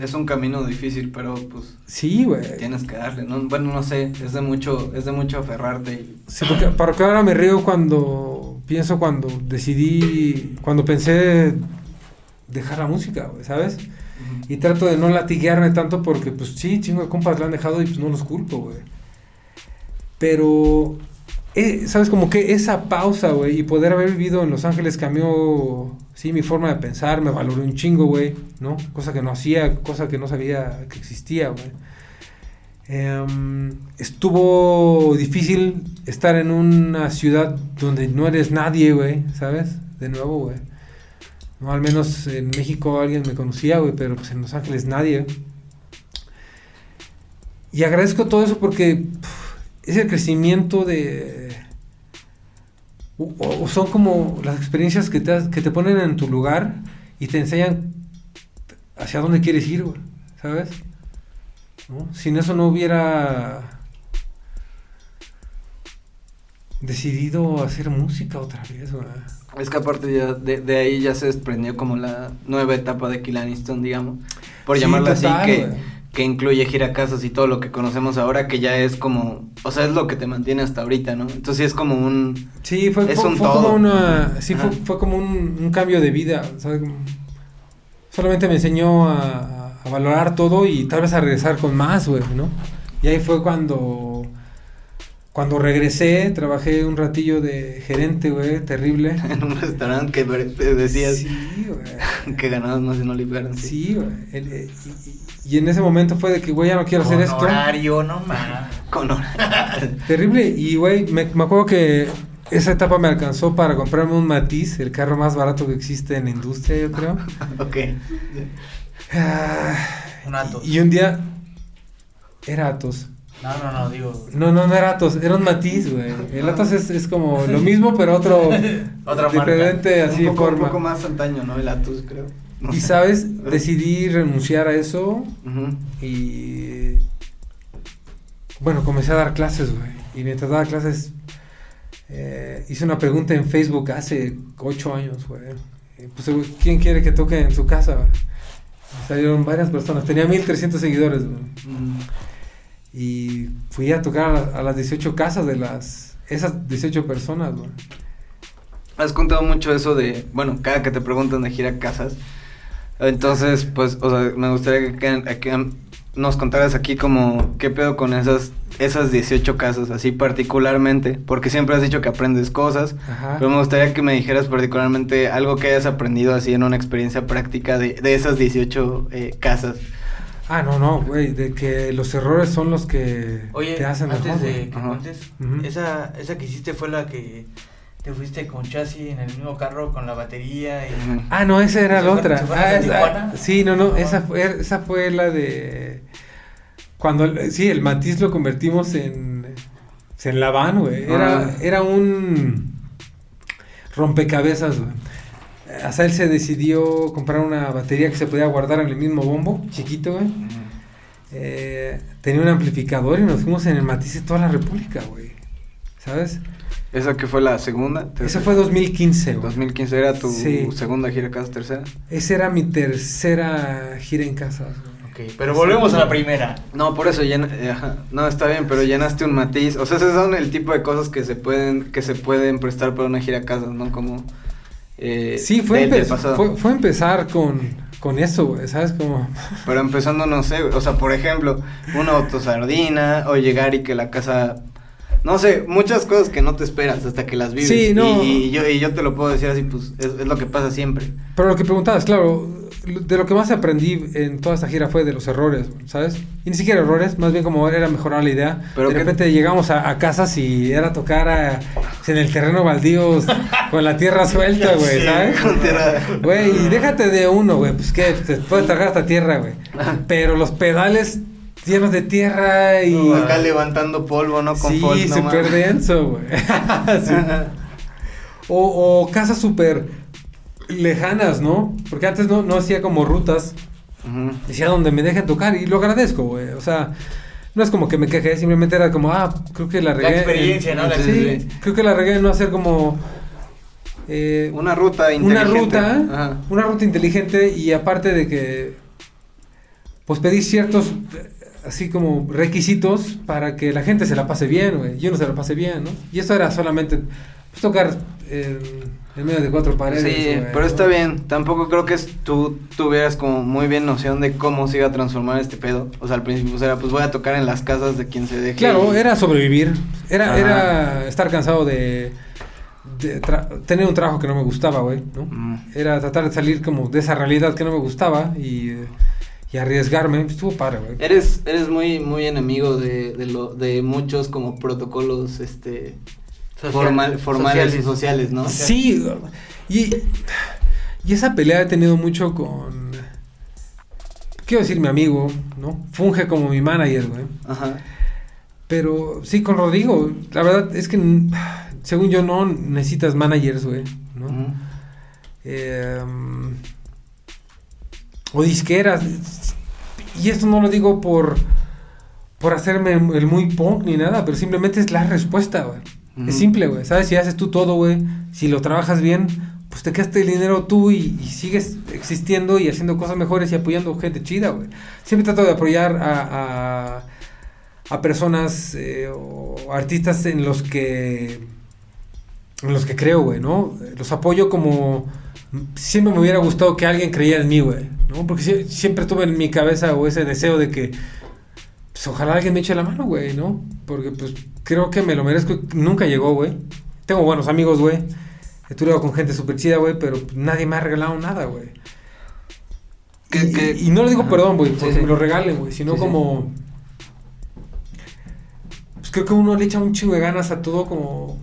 Es un camino difícil, pero pues sí, güey. tienes que darle, ¿no? Bueno, no sé, es de mucho, es de mucho aferrarte y... Sí, porque, porque ahora me río cuando pienso cuando decidí, cuando pensé dejar la música, güey, ¿sabes? Y trato de no latiguearme tanto porque, pues sí, chingo de compas la han dejado y pues no los culpo, güey. Pero, eh, ¿sabes? Como que esa pausa, güey, y poder haber vivido en Los Ángeles cambió, sí, mi forma de pensar, me valoró un chingo, güey, ¿no? Cosa que no hacía, cosa que no sabía que existía, güey. Em, estuvo difícil estar en una ciudad donde no eres nadie, güey, ¿sabes? De nuevo, güey. No, al menos en México alguien me conocía, güey, pero pues en Los Ángeles nadie. Y agradezco todo eso porque es el crecimiento de... O, son como las experiencias que te, que te ponen en tu lugar y te enseñan hacia dónde quieres ir, güey, ¿sabes? ¿no? Sin eso no hubiera decidido hacer música otra vez, güey. Es que aparte ya de, de ahí ya se desprendió como la nueva etapa de Kill Aniston, digamos. Por Sí, llamarla total, así, que, güey. Que incluye giracasas y todo lo que conocemos ahora, que ya es como, o sea, es lo que te mantiene hasta ahorita, ¿no? Entonces sí es como un... Sí, fue, Es fue- un fue todo. como una. Sí, fue, Ajá. fue como un, un cambio de vida. Solamente me enseñó a, a valorar todo y tal vez a regresar con más, güey, ¿no? Y ahí fue cuando. Cuando regresé, trabajé un ratillo de gerente, güey, terrible. En un restaurante que te decías Sí, que ganabas más en Oliver. Garden, Sí, güey. Eh, Y, en ese momento fue de que, güey, ya no quiero hacer Con esto. horario, no mames. Con hora. Terrible. Y, güey, me, me acuerdo que esa etapa me alcanzó para comprarme un Matiz, el carro más barato que existe en la industria, yo creo. ok. Ah, Un Atos. Y un día era Atos. No, no, no, digo. No, no, no era Atos, era un Matiz, güey. El Atos es, es como lo mismo, pero otro Otra marca. diferente así un, poco, un forma. poco más antaño, ¿no? El Atus, creo. Y sabes, decidí renunciar a eso y bueno, comencé a dar clases, güey. Y mientras daba clases eh, hice una pregunta en Facebook hace ocho años, güey. Güey, ¿quién quiere que toque en su casa? salieron varias personas, tenía 1300 seguidores, güey. Y fui a tocar a las 18 casas de las esas 18 personas, güey. Has contado mucho eso de, bueno, cada que te preguntan de gira casas. Entonces, pues, o sea, me gustaría que, que nos contaras aquí como qué pedo con esas esas 18 casas, así particularmente, porque siempre has dicho que aprendes cosas, Ajá. pero me gustaría que me dijeras particularmente algo que hayas aprendido así en una experiencia práctica de, de esas 18 eh, casas. Ah, no, no, güey, de que los errores son los que Oye, te hacen antes mejor, de que Ajá. cuentes, esa, esa que hiciste fue la que te fuiste con chasis en el mismo carro con la batería y... Ah, no, esa era ¿Se la otra. Ah, esa- sí, no, no, esa fue, esa fue la de... Cuando, sí, el matiz lo convertimos en, en la van, güey. Era, Ah. era un rompecabezas, güey. Azael se decidió comprar una batería que se podía guardar en el mismo bombo, chiquito, güey. Eh, tenía un amplificador y nos fuimos en el matiz de toda la república, güey. ¿Sabes? ¿Esa que fue la segunda? Esa fue 2015, güey. 2015 era tu Sí. segunda gira casa tercera. Esa era mi tercera gira en casa. güey. Ok, pero volvemos a la primera. No, por eso llena, eh, ajá, no está bien, pero llenaste un matiz, o sea, esos son el tipo de cosas que se pueden que se pueden prestar para una gira a casa, ¿no? Como eh, Sí, fue, empe- fue empezar con, con eso, güey, ¿sabes? Como... Pero empezando, no sé, o sea, por ejemplo, una autosardina o llegar y que la casa no sé, muchas cosas que no te esperas hasta que las vives. Sí, no. Y, y yo, y yo te lo puedo decir así, pues es, es lo que pasa siempre. Pero lo que preguntabas, claro, de lo que más aprendí en toda esta gira fue de los errores, ¿sabes? Y ni siquiera errores, más bien como era mejorar la idea. Pero de repente llegamos a, a casas y era tocar a- en el terreno baldíos con la tierra suelta, güey, ¿sabes? con tierra. Güey, y déjate de uno, güey, pues que te puede tragar hasta tierra, güey. Pero los pedales llenos de tierra y... Acá levantando polvo, ¿no? Con sí, súper denso, güey. Sí. O, o casas súper lejanas, ¿no? Porque antes no, no hacía como rutas. Decía donde me dejen tocar y lo agradezco, güey. O sea, no es como que me queje, simplemente era como, ah, creo que la La regué. en- experiencia, ¿no? La sí, experiencia. creo que la regué en no hacer como... eh, Una ruta una inteligente. ruta, Ajá. una ruta inteligente y aparte de que, pues pedí ciertos, eh, así como requisitos para que la gente se la pase bien, güey. Yo no se la pase bien, ¿no? Y eso era solamente, pues tocar en, en medio de cuatro paredes. Sí, pero ¿no? está bien. Tampoco creo que tú tuvieras como muy bien noción de cómo se iba a transformar este pedo. O sea, al principio pues, era, pues voy a tocar en las casas de quien se deje. Claro, era sobrevivir. Era, Ajá. era estar cansado de, de tener un trabajo que no me gustaba, güey, ¿no? Mm. Era tratar de salir como de esa realidad que no me gustaba y, eh, y arriesgarme. Estuvo padre, güey. Eres, eres muy, muy enemigo de, de, lo, de muchos como protocolos este Social- formal- formales sociales. y sociales, ¿no? Sí, y, y esa pelea he tenido mucho con. Quiero decir, mi amigo, ¿no? Funge como mi manager, güey. Ajá. Pero sí, con Rodrigo, la verdad es que, según yo, no necesitas managers, güey, ¿no? Eh, o disqueras. Y esto no lo digo por, por hacerme el muy punk ni nada, pero simplemente es la respuesta, güey. Es simple, güey. ¿Sabes? Si haces tú todo, güey, si lo trabajas bien, pues te quedaste el dinero tú y, y sigues existiendo y haciendo cosas mejores y apoyando gente chida, güey. Siempre trato de apoyar a, a, a personas eh, o artistas en los que en los que creo, güey, ¿no? Los apoyo como siempre me hubiera gustado que alguien creyera en mí, güey, ¿no? Porque sie- siempre tuve en mi cabeza o ese deseo de que pues ojalá alguien me eche la mano, güey, ¿no? Porque pues creo que me lo merezco. Nunca llegó, güey. Tengo buenos amigos, güey. He estudiado con gente súper chida, güey, pero nadie me ha regalado nada, güey. ¿Qué- Y, no le digo Ajá. perdón, güey, porque sí. me lo regalen, güey, sino sí. como... Pues creo que uno le echa un chingo de ganas a todo como...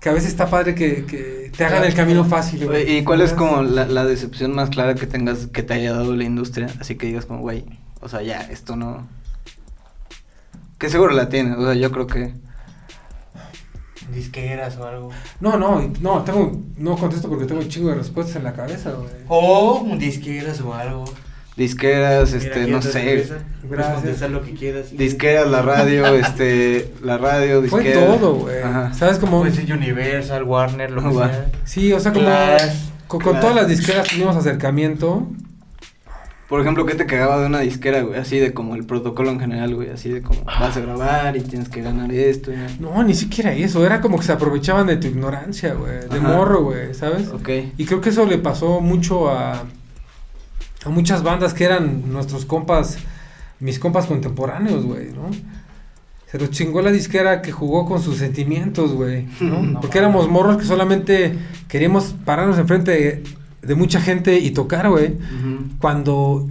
Que a veces está padre que, que te hagan el camino fácil, güey. ¿Y cuál es como la, la decepción más clara que tengas que te haya dado la industria? Así que digas como, güey, o sea, ya, esto no... Que seguro la tienes, o sea, yo creo que... Disqueras o algo. No, no, no, tengo... No contesto porque tengo un chingo de respuestas en la cabeza, güey. O un disqueras o algo. Disqueras, este, no sé. cerveza. Puedes Gracias. contestar lo que quieras. Disqueras, la radio, este, la radio, Fue disqueras. todo, güey. Ajá. ¿Sabes cómo? Puede ser Universal, Warner, lo que sea. Sí, o sea, como... Clash, Con, con Clash. todas las disqueras tuvimos acercamiento. Por ejemplo, ¿qué te cagaba de una disquera, güey? Así de como el protocolo en general, güey. Así de como vas a grabar y tienes que ganar esto. y- No, ni siquiera eso. Era como que se aprovechaban de tu ignorancia, güey. De Ajá. morro, güey, ¿sabes? Ok. Y creo que eso le pasó mucho a, a muchas bandas que eran nuestros compas, mis compas contemporáneos, güey, ¿no? Se los chingó la disquera que jugó con sus sentimientos, güey, ¿no? No Porque éramos morros que solamente queríamos pararnos enfrente de, de mucha gente y tocar, güey. Cuando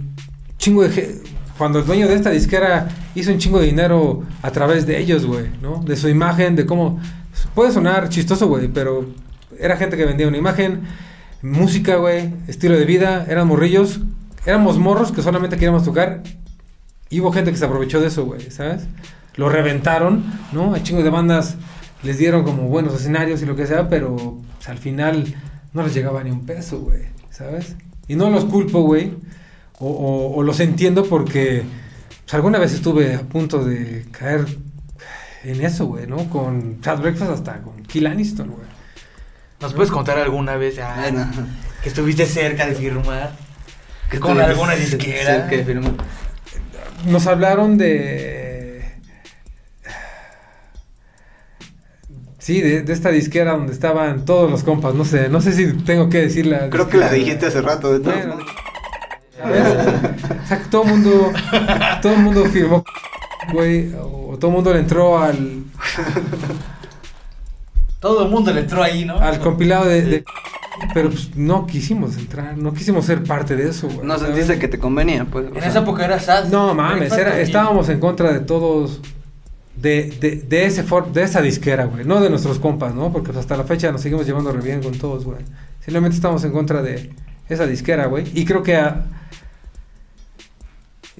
chingo de cuando el dueño de esta disquera hizo un chingo de dinero a través de ellos, güey, ¿no? De su imagen, de cómo puede sonar chistoso, güey, pero era gente que vendía una imagen, música, güey, estilo de vida, eran morrillos, éramos morros que solamente queríamos tocar. Y hubo gente que se aprovechó de eso, güey, ¿sabes? Lo reventaron, ¿no? A chingos de bandas les dieron como buenos escenarios y lo que sea, pero pues, al final no les llegaba ni un peso, güey, ¿sabes? Y no los culpo, güey, o, o- o los entiendo porque pues, alguna vez estuve a punto de caer en eso, güey, ¿no? Con Chad Breakfast hasta con Kill Aniston, güey. ¿Nos puedes contar alguna vez ah, que estuviste cerca de firmar? Que con alguna disquera. de firmar. Nos hablaron de... Sí, de, de esta disquera donde estaban todos los compas, no sé, no sé si tengo que decir la Creo que la dijiste hace rato, de todas Bueno. O sea, que todo el mundo, todo el mundo firmó, güey, o todo el mundo le entró al, Todo el mundo le entró ahí, ¿no? al compilado de, de- pero pues no quisimos entrar, no quisimos ser parte de eso, güey. No ¿sabes? sentiste que te convenía, pues. o En sea. esa época era sad. No mames, era- estábamos en contra de todos, de, de, de ese for- de esa disquera, güey, no de nuestros compas, ¿no? Porque pues, hasta la fecha nos seguimos llevando re bien con todos, güey. Simplemente estamos en contra de esa disquera, güey. Y creo que a-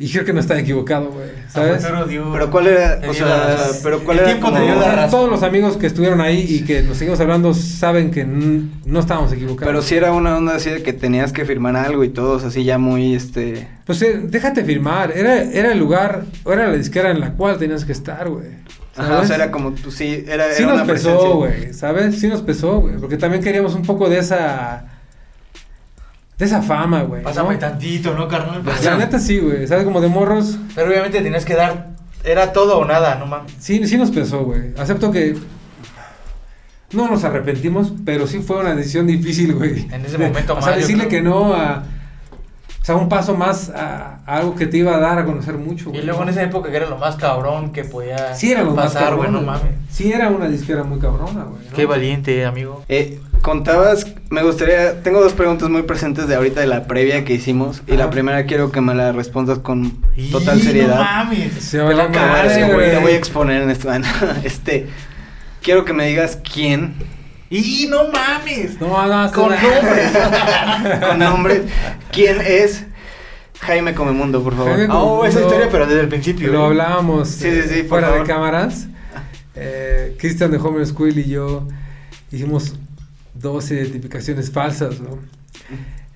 y creo que no está equivocado, güey, ¿sabes? dio- Pero cuál era, o sea, la pero cuál El era tiempo te como- dio O la sea, razón. todos los amigos que estuvieron ahí y que nos seguimos hablando saben que no estábamos equivocados. Pero sí era una onda así de que tenías que firmar algo y todos así ya muy, este... Pues eh, déjate firmar, era, era el lugar, era la disquera en la cual tenías que estar, güey. Ajá, o sea, era como, tú sí, era, Sí era nos una pesó, presencia. güey, ¿sabes? Sí nos pesó, güey, porque también queríamos un poco de esa... De esa fama, güey. Pásame ¿no? tantito, ¿no, carnal? Pues, La neta sí, güey, ¿sabes? Como de morros, Pero obviamente tenías que dar. Era todo o nada, no mames. sí, sí nos pesó, güey. Acepto que... No nos arrepentimos, pero sí fue una decisión difícil, güey. En ese momento O sea, más, decirle creo. que no a... O sea, un paso más a, a algo que te iba a dar a conocer mucho, Y güey. luego en esa época que era lo más cabrón que podía Sí era lo más pasar, güey, cabrón, no mames. Sí era una disquera muy cabrona, güey. ¿no? Qué valiente, amigo. Eh, contabas, me gustaría, tengo dos preguntas muy presentes de ahorita de la previa que hicimos y la primera quiero que me la respondas con total seriedad. No mames. Se va a cagar madre, ese Te voy- güey. te voy a exponer en esto. este, quiero que me digas quién, Y no mames. No, no, Con no. nombres. con nombre, quién es Jaime Comemundo, por favor. Jaime Oh, esa historia, pero desde el principio. Lo ¿eh? hablábamos Sí, eh, sí, sí, por fuera de favor. cámaras. Eh, Christian de Homer School y yo hicimos dos identificaciones falsas, ¿no?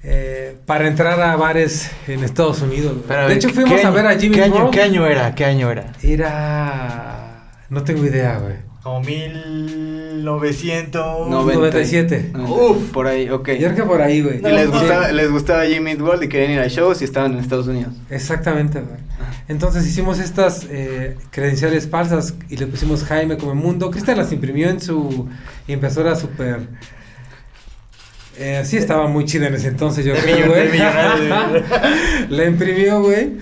Eh, para entrar a bares en Estados Unidos. Pero, de hecho, fuimos ¿qué a ver a Jimmy ¿qué año, World. ¿Qué año era? ¿Qué año era? Era. No tengo idea, güey. Como 1900. 97. Uf. Por ahí, ok. Yo creo que por ahí, güey. Y les gustaba, les gustaba Jimmy World y querían ir a shows y estaban en Estados Unidos. Exactamente, güey. Entonces hicimos estas eh, credenciales falsas y le pusimos Jaime como mundo. Cristian las imprimió en su impresora súper... Eh, sí, estaba muy chida en ese entonces, yo creo, güey. La imprimió, güey.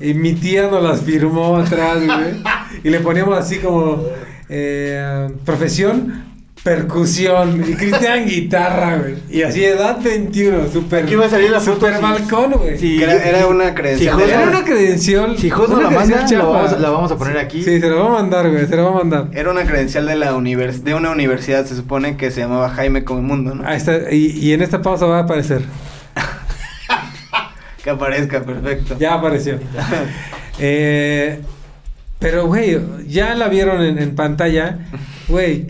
Y mi tía nos las firmó atrás, güey. Y le poníamos así como eh, profesión, percusión. Y Cristian guitarra, güey. Y así edad 21, super, Aquí va a salir la foto, super sí. balcón, güey. Sí. Era, era una credencial. Si Era la- una credencial. Si Jos la manda, la vamos, la vamos a poner aquí. Sí, se lo va a mandar, güey. Se lo va a mandar. Era una credencial de la univers de una universidad, se supone que se llamaba Jaime Come Mundo, ¿no? Ahí está. Y, y en esta pausa va a aparecer. Que aparezca, perfecto. Ya apareció. Eh, pero, güey, ya la vieron en, en pantalla. Güey,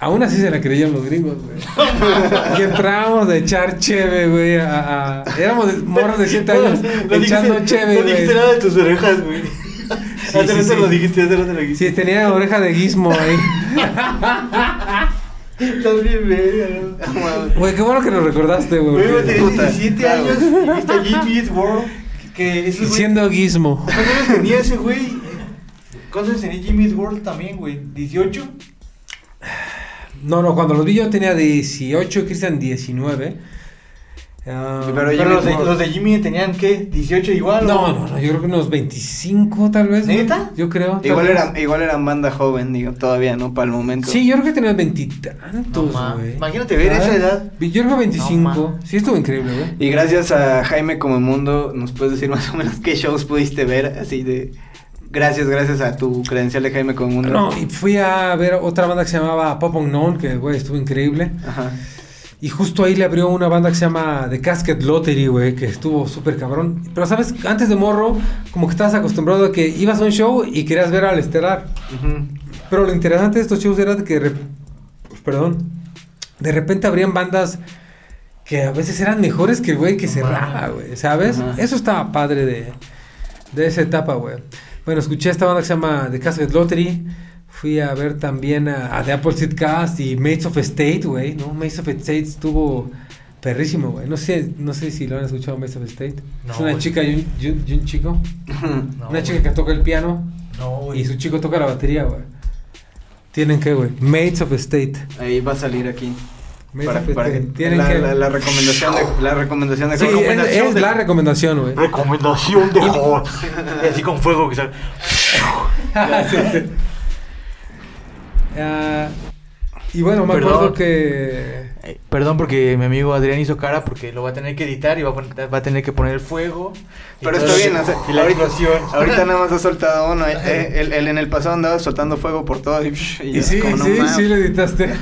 aún así se la creían los gringos, güey. y entrábamos de echar cheve, güey. A, a- éramos morros de 7 años No echando dijiste- cheve, No dijiste güey. nada de tus orejas, güey. Sí, hace sí, rato sí. lo dijiste, hace rato lo dijiste. Sí, tenía oreja de guismo ahí. Estás bien, verga, ¿no? Güey, qué bueno que lo recordaste, güey. Güey, Puta, 17 claro. años y viste a Jimmy's World. Que ese güey. Siendo guismo. ¿Cuántos años tenía ese güey? ¿Cuántos años tenía Jimmy's World también, güey? ¿18? No, no, cuando los vi yo tenía 18, Cristian 19. Ah, Pero Pero los de, World. los de Jimmy tenían, ¿qué? ¿18 igual? No, o- no, no, yo creo que unos 25 tal vez. ¿Neta? Yo creo. Igual vez. era, igual eran banda joven, digo, todavía, ¿no? Para el momento. Sí, yo creo que tenía veintitantos, No, güey. Imagínate ver esa edad. Yo creo que No, 25. ma. sí, estuvo increíble, güey. Y gracias a Jaime Come Mundo, ¿nos puedes decir más o menos qué shows pudiste ver? Así de... Gracias, gracias a tu credencial de Jaime Come Mundo. No, y fui a ver otra banda que se llamaba Pop Unknown, que, güey, estuvo increíble. Ajá. Y justo ahí le abrió una banda que se llama The Casket Lottery, güey, que estuvo súper cabrón. Pero, ¿sabes? Antes de morro, como que estabas acostumbrado a que ibas a un show y querías ver al estelar. Ujú. Pero lo interesante de estos shows era que, re- perdón, de repente habrían bandas que a veces eran mejores que el güey que cerraba, güey, ¿sabes? Ajá. Eso estaba padre de, de esa etapa, güey. Bueno, escuché esta banda que se llama The Casket Lottery. Fui a ver también a, a The Apple Seed Cast y Mates of State, güey, ¿no? Mates of State estuvo perrísimo, güey. No sé, no sé si lo han escuchado Mates of State. No, es una chica y un, y un- y un chico. No, una chica que toca el piano. No, güey. Y su chico toca la batería, güey. Tienen que, güey. Mates of State. Ahí va a salir aquí. Para, para que. Tienen la, que. la, la recomendación de la recomendación de sí, recomendación es de- la recomendación, güey. Recomendación de Hot. Y así con fuego que sale. Sí, sí. Ah, y bueno, me Perdón. acuerdo que. Eh, Perdón porque mi amigo Adrián hizo cara porque lo va a tener que editar y va a, poner- va a tener que poner el fuego. Pero está bien, o sea, y la ahorita, ahorita nada más ha soltado uno. eh, él, él en el pasado andaba soltando fuego por todo. Y, y Y yo sí, como, no sí, mames. sí lo editaste.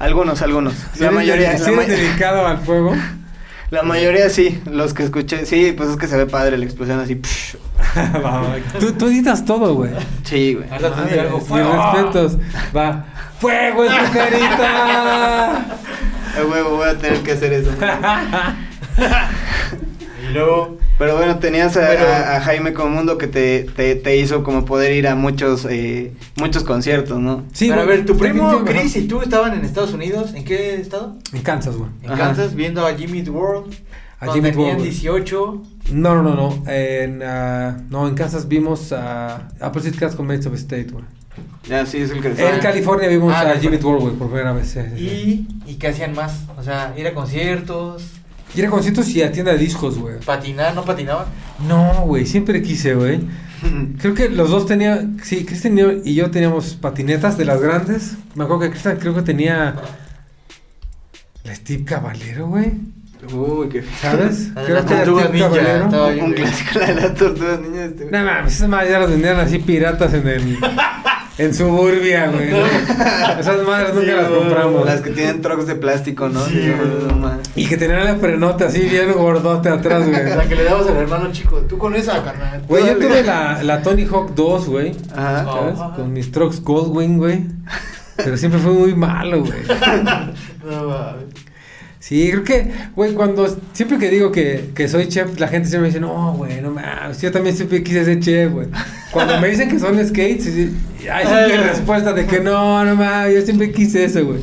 Algunos, algunos. Sí la eres mayoría, sí eres ma- dedicado al fuego. la mayoría sí, los que escuché, sí, pues es que se ve padre la explosión así. Tú, tú editas todo, güey. Sí, güey. Algo mis respetos. Va. ¡Fuego en tu carita! Huevo, voy a tener que hacer eso. Y luego, Pero bueno, tenías a, Pero- a- a Jaime como mundo que te, te, te hizo como poder ir a muchos eh, muchos conciertos, ¿no? Sí, pero a ver, tu primo. Chris y tú estaban en Estados Unidos. ¿En qué estado? En Kansas, güey. En Ajá. Kansas, viendo a Jimmy's World. A tenían World, güey. 18. No, no, no, no. En, ah, no, en Kansas vimos a Apple Seed Cast con Mates of State, güey. Ya, sí, es el que En California vimos Ah, a. Jimmy World, güey, por primera vez. sí, sí, sí. Y, y qué hacían más. O sea, ir a conciertos, Y era conciertos y a tienda de discos, güey. patinar, ¿no patinaban? No, güey, siempre quise, güey. Creo que los dos tenían, sí, Cristian y yo- y yo teníamos patinetas de las grandes. Me acuerdo que Cristian creo que tenía la Steve Caballero, güey. Uy, qué ¿Sabes? La de Creo las que era tortugas ninja, Un clásico la de las tortugas niñas. Este. No mames, esas madres ya las vendían así piratas en el en Suburbia, güey. ¿no? Esas madres nunca las compramos. Las que tienen trucks de plástico, ¿no? Sí, No, güey. Y que tenían la frenote así bien gordote atrás, güey. La que le dabas al hermano chico. Tú con esa, carnal. Güey, yo tuve la, la Tony Hawk 2, güey. Ajá. ¿Sabes? Ajá. Con mis trucks Goldwing, güey. Pero siempre fue muy malo, güey. No, mames. Sí, creo que, güey, cuando siempre que digo que, que soy chef, la gente siempre me dice, no, güey, no mames, yo también siempre quise ser chef, güey. Cuando me dicen que son skates, hay siempre respuesta de que no, no mames, yo siempre quise eso, güey.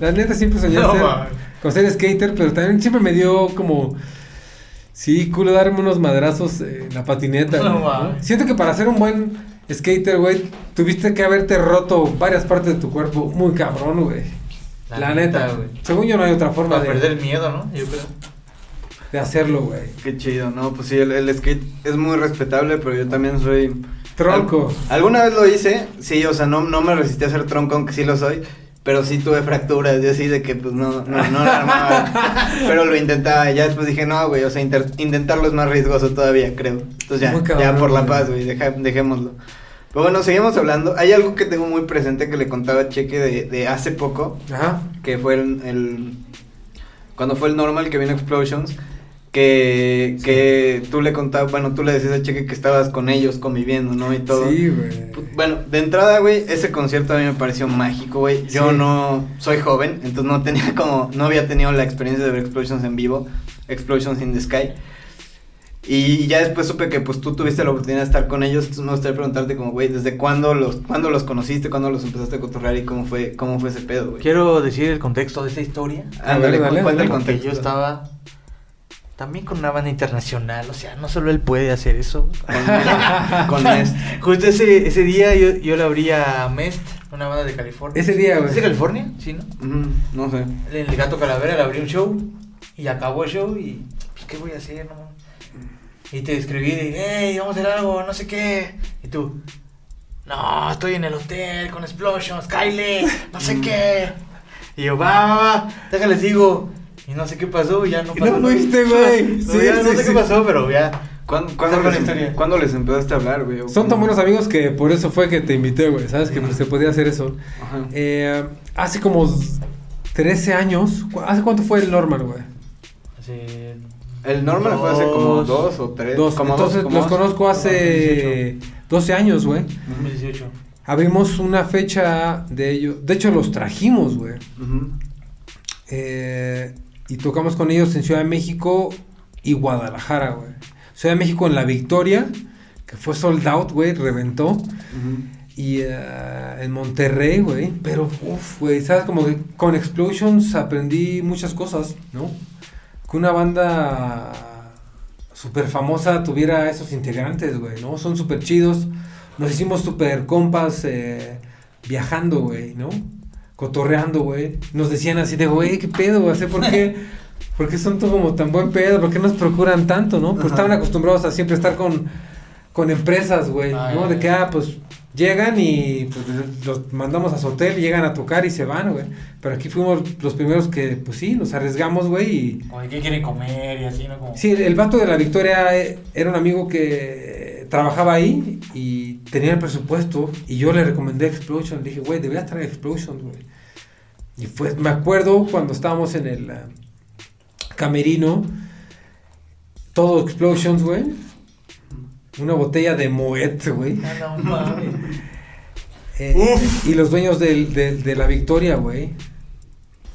La neta siempre soñé No, ser, mames. con ser skater, pero también siempre me dio como, sí, culo darme unos madrazos en la patineta. No mames. Siento que para ser un buen skater, güey, tuviste que haberte roto varias partes de tu cuerpo muy cabrón, güey. La, neta, güey. Según yo no hay otra forma Para de, perder el miedo, ¿no? Yo creo. de hacerlo, güey. Qué chido, no, pues sí, el, el skate es muy respetable, pero yo también soy... Tronco. Al- alguna vez lo hice, sí, o sea, no, no me resistí a ser tronco, aunque sí lo soy, pero sí tuve fracturas, yo así de que pues no, no, no la armaba, pero lo intentaba, y ya después dije, no, güey, o sea, inter- intentarlo es más riesgoso todavía, creo. Entonces ya, cabrón, ya por la paz, güey, dejémoslo. Pero bueno, seguimos hablando. Hay algo que tengo muy presente que le contaba a Cheque de, de hace poco, Ajá. que fue el, el- cuando fue el normal que vino Explosions que, que tú le contabas, bueno, tú le decías a Cheque que estabas con ellos conviviendo, ¿no? Y todo. Sí, güey. Bueno, de entrada, güey, ese concierto a mí me pareció mágico, güey. Yo Sí. no soy joven, entonces no tenía como, no había tenido la experiencia de ver Explosions en vivo, Explosions in the Sky. Y ya después supe que pues tú tuviste la oportunidad de estar con ellos, entonces me gustaría preguntarte como, güey, ¿desde cuándo los, cuándo los conociste, cuándo los empezaste a cotorrear y cómo fue, cómo fue ese pedo, güey? Quiero decir el contexto de esta historia. Ándale, A ver, dale, cuenta el contexto. yo estaba también con una banda internacional, o sea, no solo él puede hacer eso. Con, con Nest. Justo ese, ese día yo, yo le abrí a Mest, una banda de California. Ese día, güey. ¿Es de California? Sí, ¿no? Ujú, no sé. El Gato Calavera le abrí un show y acabó el show y pues qué voy a hacer, no. Y te escribí de, hey, vamos a hacer algo, no sé qué. Y tú, no, estoy en el hotel con Explosions, Kyle, no sé qué. Y yo, va, va, va, déjales digo. Y no sé qué pasó, y ya no pasó. no fuiste, güey. No, Sí, ya no sé sí. qué pasó, pero ya. ¿Cuándo, cuándo les, historia. ¿cuándo les empezaste a hablar, güey? ¿O Son tan buenos amigos que por eso fue que te invité, güey. Sabes que pues, se podía hacer eso. Ajá. Eh, hace como 13 años. ¿cu- ¿Hace cuánto fue el normal, güey? Hace El normal fue hace como dos o tres. Dos. como Entonces como los dos. conozco hace 12 años, güey. 2018. Abrimos una fecha de ellos. De hecho, los trajimos, güey. Eh, y tocamos con ellos en Ciudad de México y Guadalajara, güey. Ciudad de México en La Victoria, que fue sold out, güey, reventó. Y eh, en Monterrey, güey. Pero, uff, güey, ¿sabes? Como que con Explosions aprendí muchas cosas, ¿no? Que una banda súper famosa tuviera esos integrantes, güey, ¿no? Son súper chidos. Nos hicimos súper compas eh, viajando, güey, ¿no? Cotorreando, güey. Nos decían así de, güey, ¿qué pedo, güey? ¿Por qué? ¿Por qué son como tan buen pedo? ¿Por qué nos procuran tanto, no? Pues Ajá. estaban acostumbrados a siempre estar con, con empresas, güey, ¿no? De que, ah, pues llegan y pues, los mandamos a su hotel, llegan a tocar y se van, güey. Pero aquí fuimos los primeros que, pues sí, nos arriesgamos, güey, y... Qué quieren comer y así, ¿no? Como... Sí, el vato de la Victoria eh, era un amigo que trabajaba ahí y tenía el presupuesto y yo le recomendé Explosion. Le dije, güey, deberías traer Explosion, güey. Y fue, me acuerdo cuando estábamos en el ah, camerino, todo Explosions, güey. Una botella de Moet, güey. Ah, no mames. Eh, y los dueños del- de, de la Victoria, güey.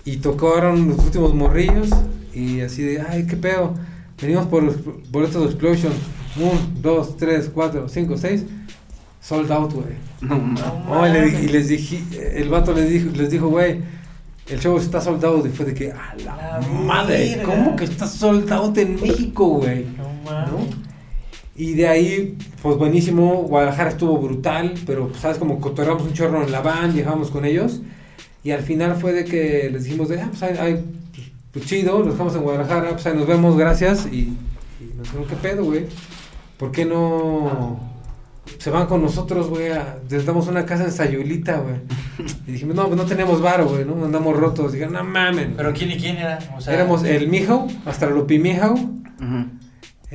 Y tocaron los últimos morrillos. Y así de, ay, qué pedo. Venimos por los boletos de Explosion. Un, dos, tres, cuatro, cinco, seis. Sold out, güey. No mames. Oh, y, les dije, el vato les dijo, les dijo, güey, el show está sold out. Y fue de que, a la La madre. ¿cómo que está sold out en México, güey? No ¿no? Y de ahí, pues buenísimo, Guadalajara estuvo brutal, pero pues, sabes, como cotorreamos un chorro en la van, viajamos con ellos, y al final fue de que les dijimos de, ah, pues, hay, pues, chido, los dejamos en Guadalajara, pues ahí nos vemos, gracias, y, y nos dijeron, ¿qué pedo, güey? ¿Por qué no se van con nosotros, güey? Les damos una casa en Sayulita, güey. Y dijimos, no, pues no tenemos varo, güey, ¿no? Andamos rotos. Dijeron, no mamen. Pero quién y quién era? O sea, Éramos el Mijau, hasta Lupi Mijau, Ujú.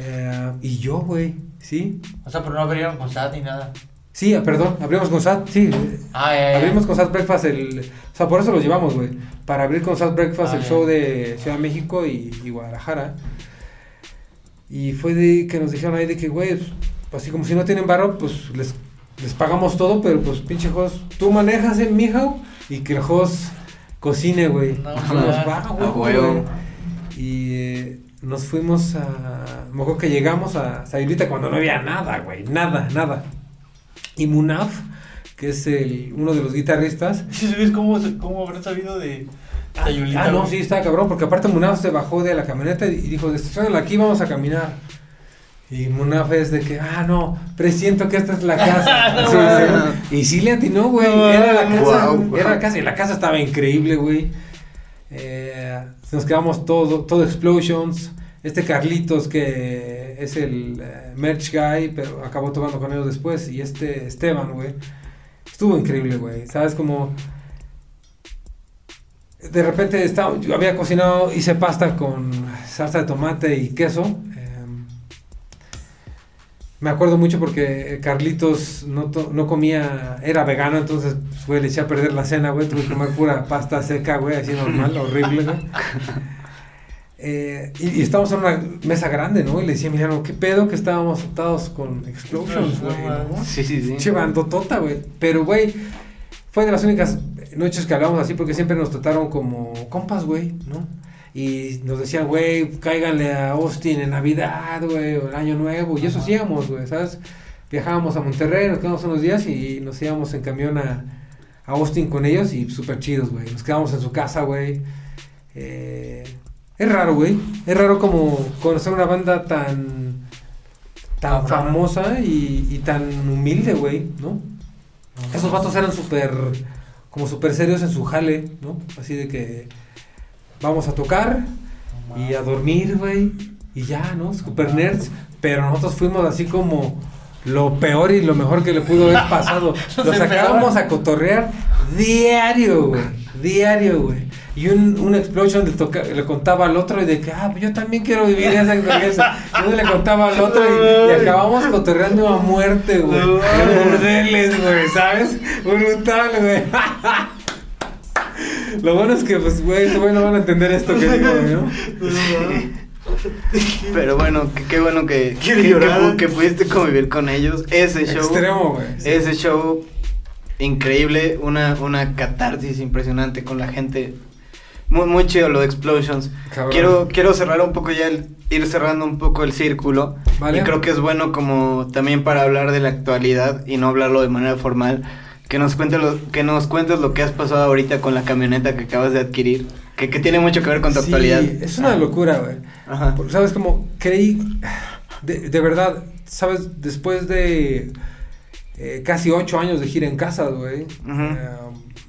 Eh, y yo, güey, ¿sí? O sea, pero no abrieron con SAT ni nada. Sí, ah, perdón, abrimos con SAT, sí. Ah, ya, ya. Abrimos con SAT Breakfast el... O sea, por eso los llevamos, güey. Para abrir con SAT Breakfast Ah, el ya. show de Ciudad de México y, y Guadalajara. Y fue de que nos dijeron ahí de que, güey, pues, así como si no tienen barro, pues les, les pagamos todo, pero pues pinche Jos, tú manejas en Mijao y que el Jos cocine, güey. No, Dijimos, ma. va, güey, y eh, nos fuimos a... Me acuerdo que llegamos a Sayulita cuando no había nada, güey. Nada, nada. Y Munaf, que es el, uno de los guitarristas. ¿Sí sabes cómo, cómo habrán sabido de Sayulita? Ah, no, sí, está cabrón, porque aparte Munaf se bajó de la camioneta y dijo, estacionala aquí, vamos a caminar. Y Munaf es de que, ah, no, presiento que esta es la casa. Sí, sí. Y sí le atinó, güey. No Era la casa, era la casa, y la casa estaba increíble, güey. Eh, nos quedamos todo, todo Explosions. Este Carlitos, que es el eh, merch guy, pero acabó tocando con ellos después. Y este Esteban, güey. Estuvo increíble, güey. ¿Sabes? Como... De repente estaba, yo había cocinado, hice pasta con salsa de tomate y queso. Me acuerdo mucho porque Carlitos no, to- no comía, era vegano, entonces pues, güey, le eché a perder la cena, güey. Tuve que comer pura pasta seca, güey, así normal, horrible, güey. Eh, y, y estábamos en una mesa grande, ¿no? Y le decía, Emiliano, ¿qué pedo que estábamos sentados con Explosions, güey? ¿no? Sí, sí, sí. Che bandotota, güey. Pero, güey, fue de las únicas noches que hablamos así porque siempre nos trataron como compas, güey, ¿no? Y nos decían, güey, cáiganle a Austin en Navidad, güey, o el Año Nuevo. Y eso hacíamos, güey, ¿sabes? Viajábamos a Monterrey, nos quedamos unos días y nos íbamos en camión a, a Austin con ellos y súper chidos, güey. Nos quedamos en su casa, güey. Eh, es raro, güey. Es raro como conocer una banda tan tan famosa y, y tan humilde, güey, ¿no? Esos vatos eran súper, como súper serios en su jale, ¿no? Así de que vamos a tocar y a dormir, güey, y ya, ¿no? Super nerds, pero nosotros fuimos así como lo peor y lo mejor que le pudo haber pasado. Los sacábamos a cotorrear diario, güey, diario, güey. Y un, un explosion le, toca, le contaba al otro y de que, ah, yo también quiero vivir esa experiencia. Y uno le contaba al otro y, y acabamos cotorreando a muerte, güey. En burdeles, güey, ¿sabes? Brutal, güey. Lo bueno es que, pues, güey, este güey no van a entender esto que digo, ¿no? Pero bueno, qué, qué bueno que, que, pu- que pudiste convivir con ellos. Ese show. Extremo, güey. Ese show increíble, una, una catarsis impresionante con la gente. Muy, muy chido lo de Explosions. Cabrón. Quiero, quiero cerrar un poco ya, el- ir cerrando un poco el círculo. Vale. Y creo que es bueno como también para hablar de la actualidad y no hablarlo de manera formal. Que nos, cuentes lo, que nos cuentes lo que has pasado ahorita con la camioneta que acabas de adquirir. Que, que tiene mucho que ver con tu Sí, actualidad. es una locura, güey. Ajá. Porque, ¿Sabes? Como creí, de, de verdad, ¿sabes? Después de eh, casi ocho años de gira en casas, güey. Eh,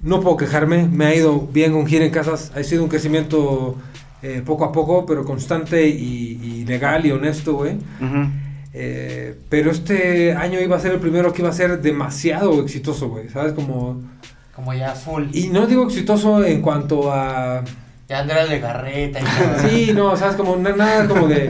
no puedo quejarme, me ha ido bien con gira en casas. Ha sido un crecimiento eh, poco a poco, pero constante y, y legal y honesto, güey. Ujú. Eh, pero este año iba a ser el primero que iba a ser demasiado exitoso, güey. ¿Sabes? Como... Como ya full. Y no digo exitoso en cuanto a... Ya Andrea Legarreta y todo. Sí, no, ¿sabes? Como na- nada como de...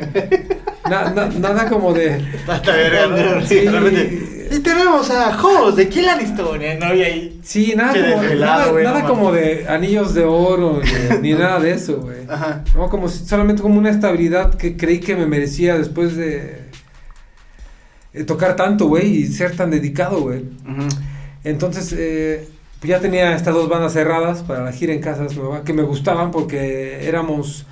na- na- nada como de... Hasta verga. Sí. De Y tenemos a Jos de Kill Aniston, ¿no? Y ahí. Sí, nada, como, desvelado, nada, güey, nada no como de anillos de oro ni, ni nada de eso, güey. Ajá. No, como si- solamente como una estabilidad que creí que me merecía después de, de tocar tanto, güey, y ser tan dedicado, güey. Entonces, eh, pues ya tenía estas dos bandas cerradas para la gira en Casas Nueva, que me gustaban porque éramos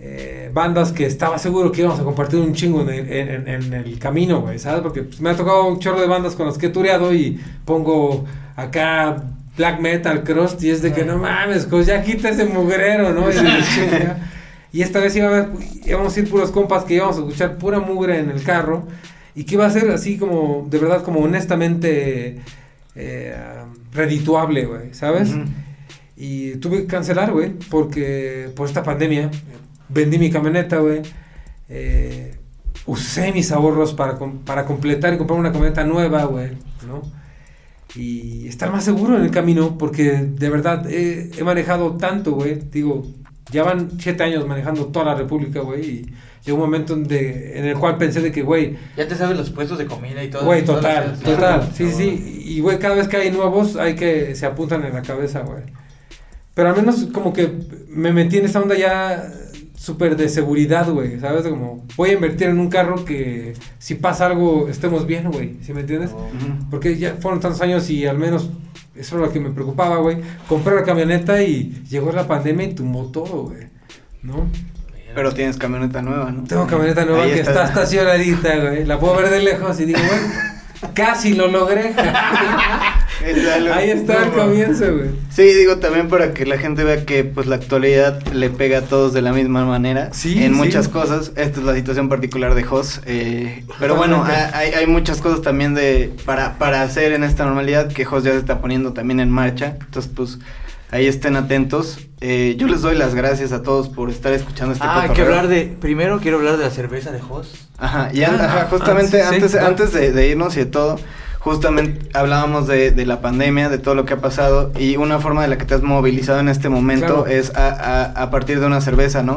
eh, bandas que estaba seguro que íbamos a compartir un chingo en el, en- en el camino, güey, ¿sabes? Porque pues, me ha tocado un chorro de bandas con las que he tureado y pongo acá black metal, crust, y es de que no mames, pues ya quita ese mugrero, ¿no? Y. Y esta vez haber- íbamos a ir puros compas que íbamos a escuchar pura mugre en el carro y que iba a ser así como, de verdad, como honestamente eh, redituable, güey, ¿sabes? Ujú. Y tuve que cancelar, güey, porque por esta pandemia vendí mi camioneta, güey. eh, usé mis ahorros para, para completar y comprar una camioneta nueva, güey, ¿no? Y estar más seguro en el camino, porque de verdad he, he manejado tanto, güey. Digo, ya van siete años manejando toda la República, güey. Y llegó un momento donde, en el cual pensé de que, güey, Ya te sabes los puestos de comida y todo. Güey, total, total. Sí, sí, sí. Y, güey, cada vez que hay nuevos, hay que se apuntan en la cabeza, güey. Pero al menos como que me metí en esta onda ya súper de seguridad, güey. ¿Sabes? Como voy a invertir en un carro que si pasa algo estemos bien, güey. ¿Sí me entiendes? Ujú. Porque ya fueron tantos años y al menos eso era lo que me preocupaba, güey. Compré la camioneta y llegó la pandemia y tumbó todo, güey. ¿No? Pero tienes camioneta nueva, ¿no? Tengo camioneta nueva Ahí que está estacionadita, güey. La puedo ver de lejos y digo, güey, casi lo logré. Ahí está el comienzo, güey. Sí, digo también para que la gente vea que pues la actualidad le pega a todos de la misma manera Sí, en sí. muchas cosas. Esta es la situación particular de Jos. eh, pero bueno, hay, hay muchas cosas también de para, para hacer en esta normalidad que Jos ya se está poniendo también en marcha. Entonces, pues ahí estén atentos. Eh, yo les doy las gracias a todos por estar escuchando este Ah, hay que hablar de. Primero quiero hablar de la cerveza de Jos. Ajá, y Ah, ajá, ah, justamente ah, sí, antes, antes de, de irnos y de todo, justamente hablábamos de, de la pandemia, de todo lo que ha pasado y una forma de la que te has movilizado en este momento Claro. es a, a- a partir de una cerveza, ¿no?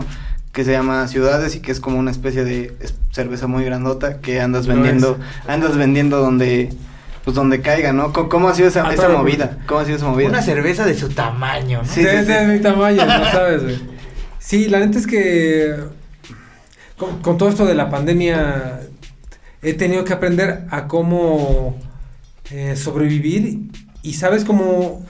Que se llama Ciudades y que es como una especie de cerveza muy grandota que andas vendiendo, andas vendiendo donde, pues donde caiga, ¿no? ¿Cómo, cómo ha sido esa, Ah, esa movida? ¿Cómo ha sido esa movida? Una cerveza de su tamaño, ¿no? Sí, de, sí, sí. de mi tamaño, no sabes, güey. Sí, la neta es que con, con todo esto de la pandemia he tenido que aprender a cómo eh, sobrevivir y sabes cómo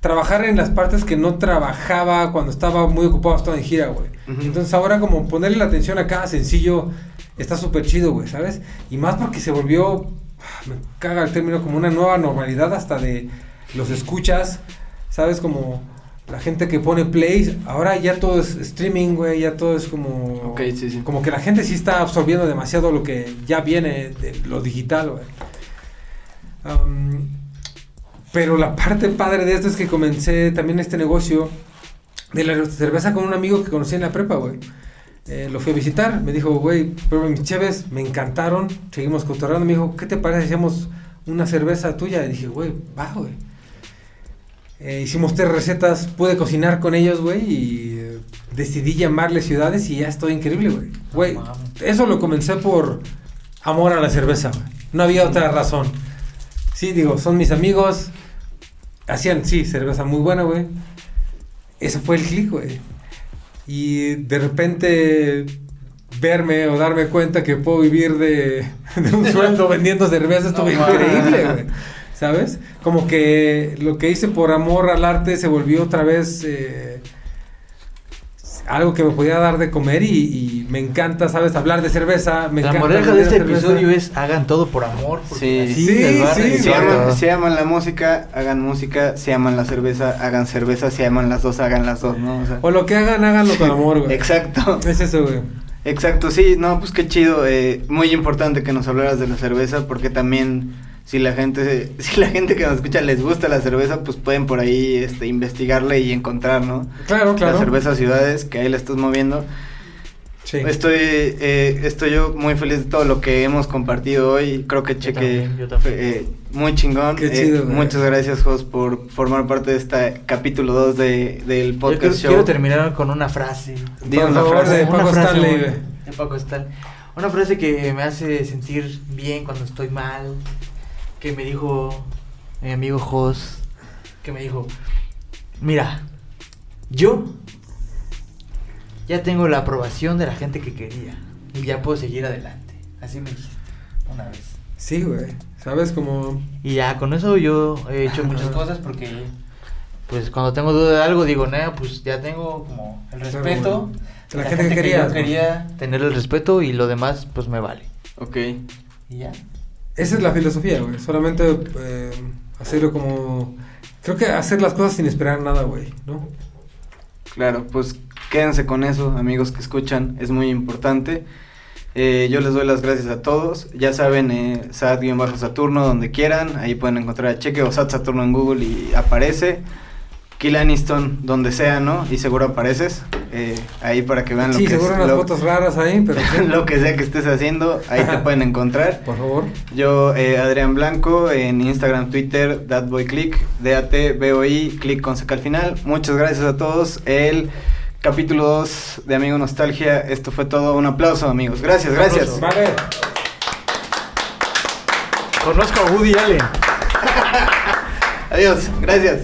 trabajar en las partes que no trabajaba cuando estaba muy ocupado, estaba en gira, güey. Entonces ahora como ponerle la atención a cada sencillo está súper chido, güey, ¿sabes? Y más porque se volvió, me caga el término, como una nueva normalidad hasta de los escuchas, ¿sabes? Como la gente que pone plays, ahora ya todo es streaming, güey, ya todo es como... Ok, sí, sí. Como que la gente sí está absorbiendo demasiado lo que ya viene de lo digital, güey. Pero la parte padre de esto es que comencé también este negocio de la cerveza con un amigo que conocí en la prepa, güey. Eh, lo fui a visitar, me dijo, güey, prueba mis cheves, me encantaron, seguimos cotorreando, me dijo, ¿qué te parece si hacemos una cerveza tuya? Y dije, güey, va, güey. Eh, hicimos tres recetas, pude cocinar con ellos, güey, y eh, decidí llamarle ciudades y ya estoy increíble, güey. Eso lo comencé por amor a la cerveza, güey. No había otra razón. Sí, digo, son mis amigos. Hacían, sí, cerveza muy buena, güey. Ese fue el clic, güey. Y de repente verme o darme cuenta que puedo vivir de, de un sueldo vendiendo cerveza estuvo No, increíble, güey. ¿Sabes? Como que lo que hice por amor al arte se volvió otra vez eh, algo que me podía dar de comer y, y me encanta, ¿sabes? Hablar de cerveza. Me la moraleja de este cerveza. episodio es hagan todo por amor. Sí. así Sí, sí, claro. aman, la música, hagan música. Si aman la cerveza, hagan cerveza. Si aman las dos, hagan las dos, ¿no? O sea, O lo que hagan, háganlo con amor, güey. exacto. Es eso, güey. Exacto, sí, no, pues qué chido. eh, muy importante que nos hablaras de la cerveza porque también si la gente, si la gente que nos escucha les gusta la cerveza, pues pueden por ahí este, investigarle y encontrar, ¿no? Claro, claro. La cerveza Ciudades, que ahí la estás moviendo. Sí. Estoy, eh, estoy yo muy feliz de todo lo que hemos compartido hoy. Creo que Yo cheque también, yo también. fue, eh, muy chingón. Qué Eh, chido, güey. muchas gracias, Jos, por formar parte de este capítulo 2 de, del Yo podcast quiero, show. quiero terminar con una frase. La favor, frase. de Una Paco Stanley, de Paco Stanley. Una frase que me hace sentir bien cuando estoy mal. Que me dijo mi amigo Jos. Que me dijo: Mira, yo ya tengo la aprobación de la gente que quería. Y ya puedo seguir adelante. Así me dijiste una vez. Sí, güey. ¿Sabes? Como... Y ya con eso yo he hecho muchas cosas porque pues cuando tengo duda de algo digo, no, pues ya tengo como el respeto. La gente que yo ¿no? quería tener el respeto y lo demás pues me vale. Ok. Y ya. Esa es la filosofía, güey. Solamente eh, hacerlo como... Creo que hacer las cosas sin esperar nada, güey, ¿no? Claro, pues quédense con eso, amigos que escuchan, es muy importante. Eh, yo les doy las gracias a todos. Ya saben, eh, SAT-Saturno, donde quieran. Ahí pueden encontrar a Cheque o SAT Saturno en Google y aparece. Kill Aniston, donde sea, ¿no? Y seguro apareces. Eh, ahí para que vean lo Sí, que seguro es- unas lo- fotos raras ahí, pero... sí. lo que sea que estés haciendo, ahí te pueden encontrar. Por favor. Yo, eh, Adrián Blanco, en Instagram, Twitter, Datboyclick, D-A-T-B-O-I, click con seca al final. Muchas gracias a todos. El capítulo 2 de Amigo Nostalgia, esto fue todo. Un aplauso, amigos. Gracias, gracias. Vale. Conozco a Woody Allen. Adiós, gracias.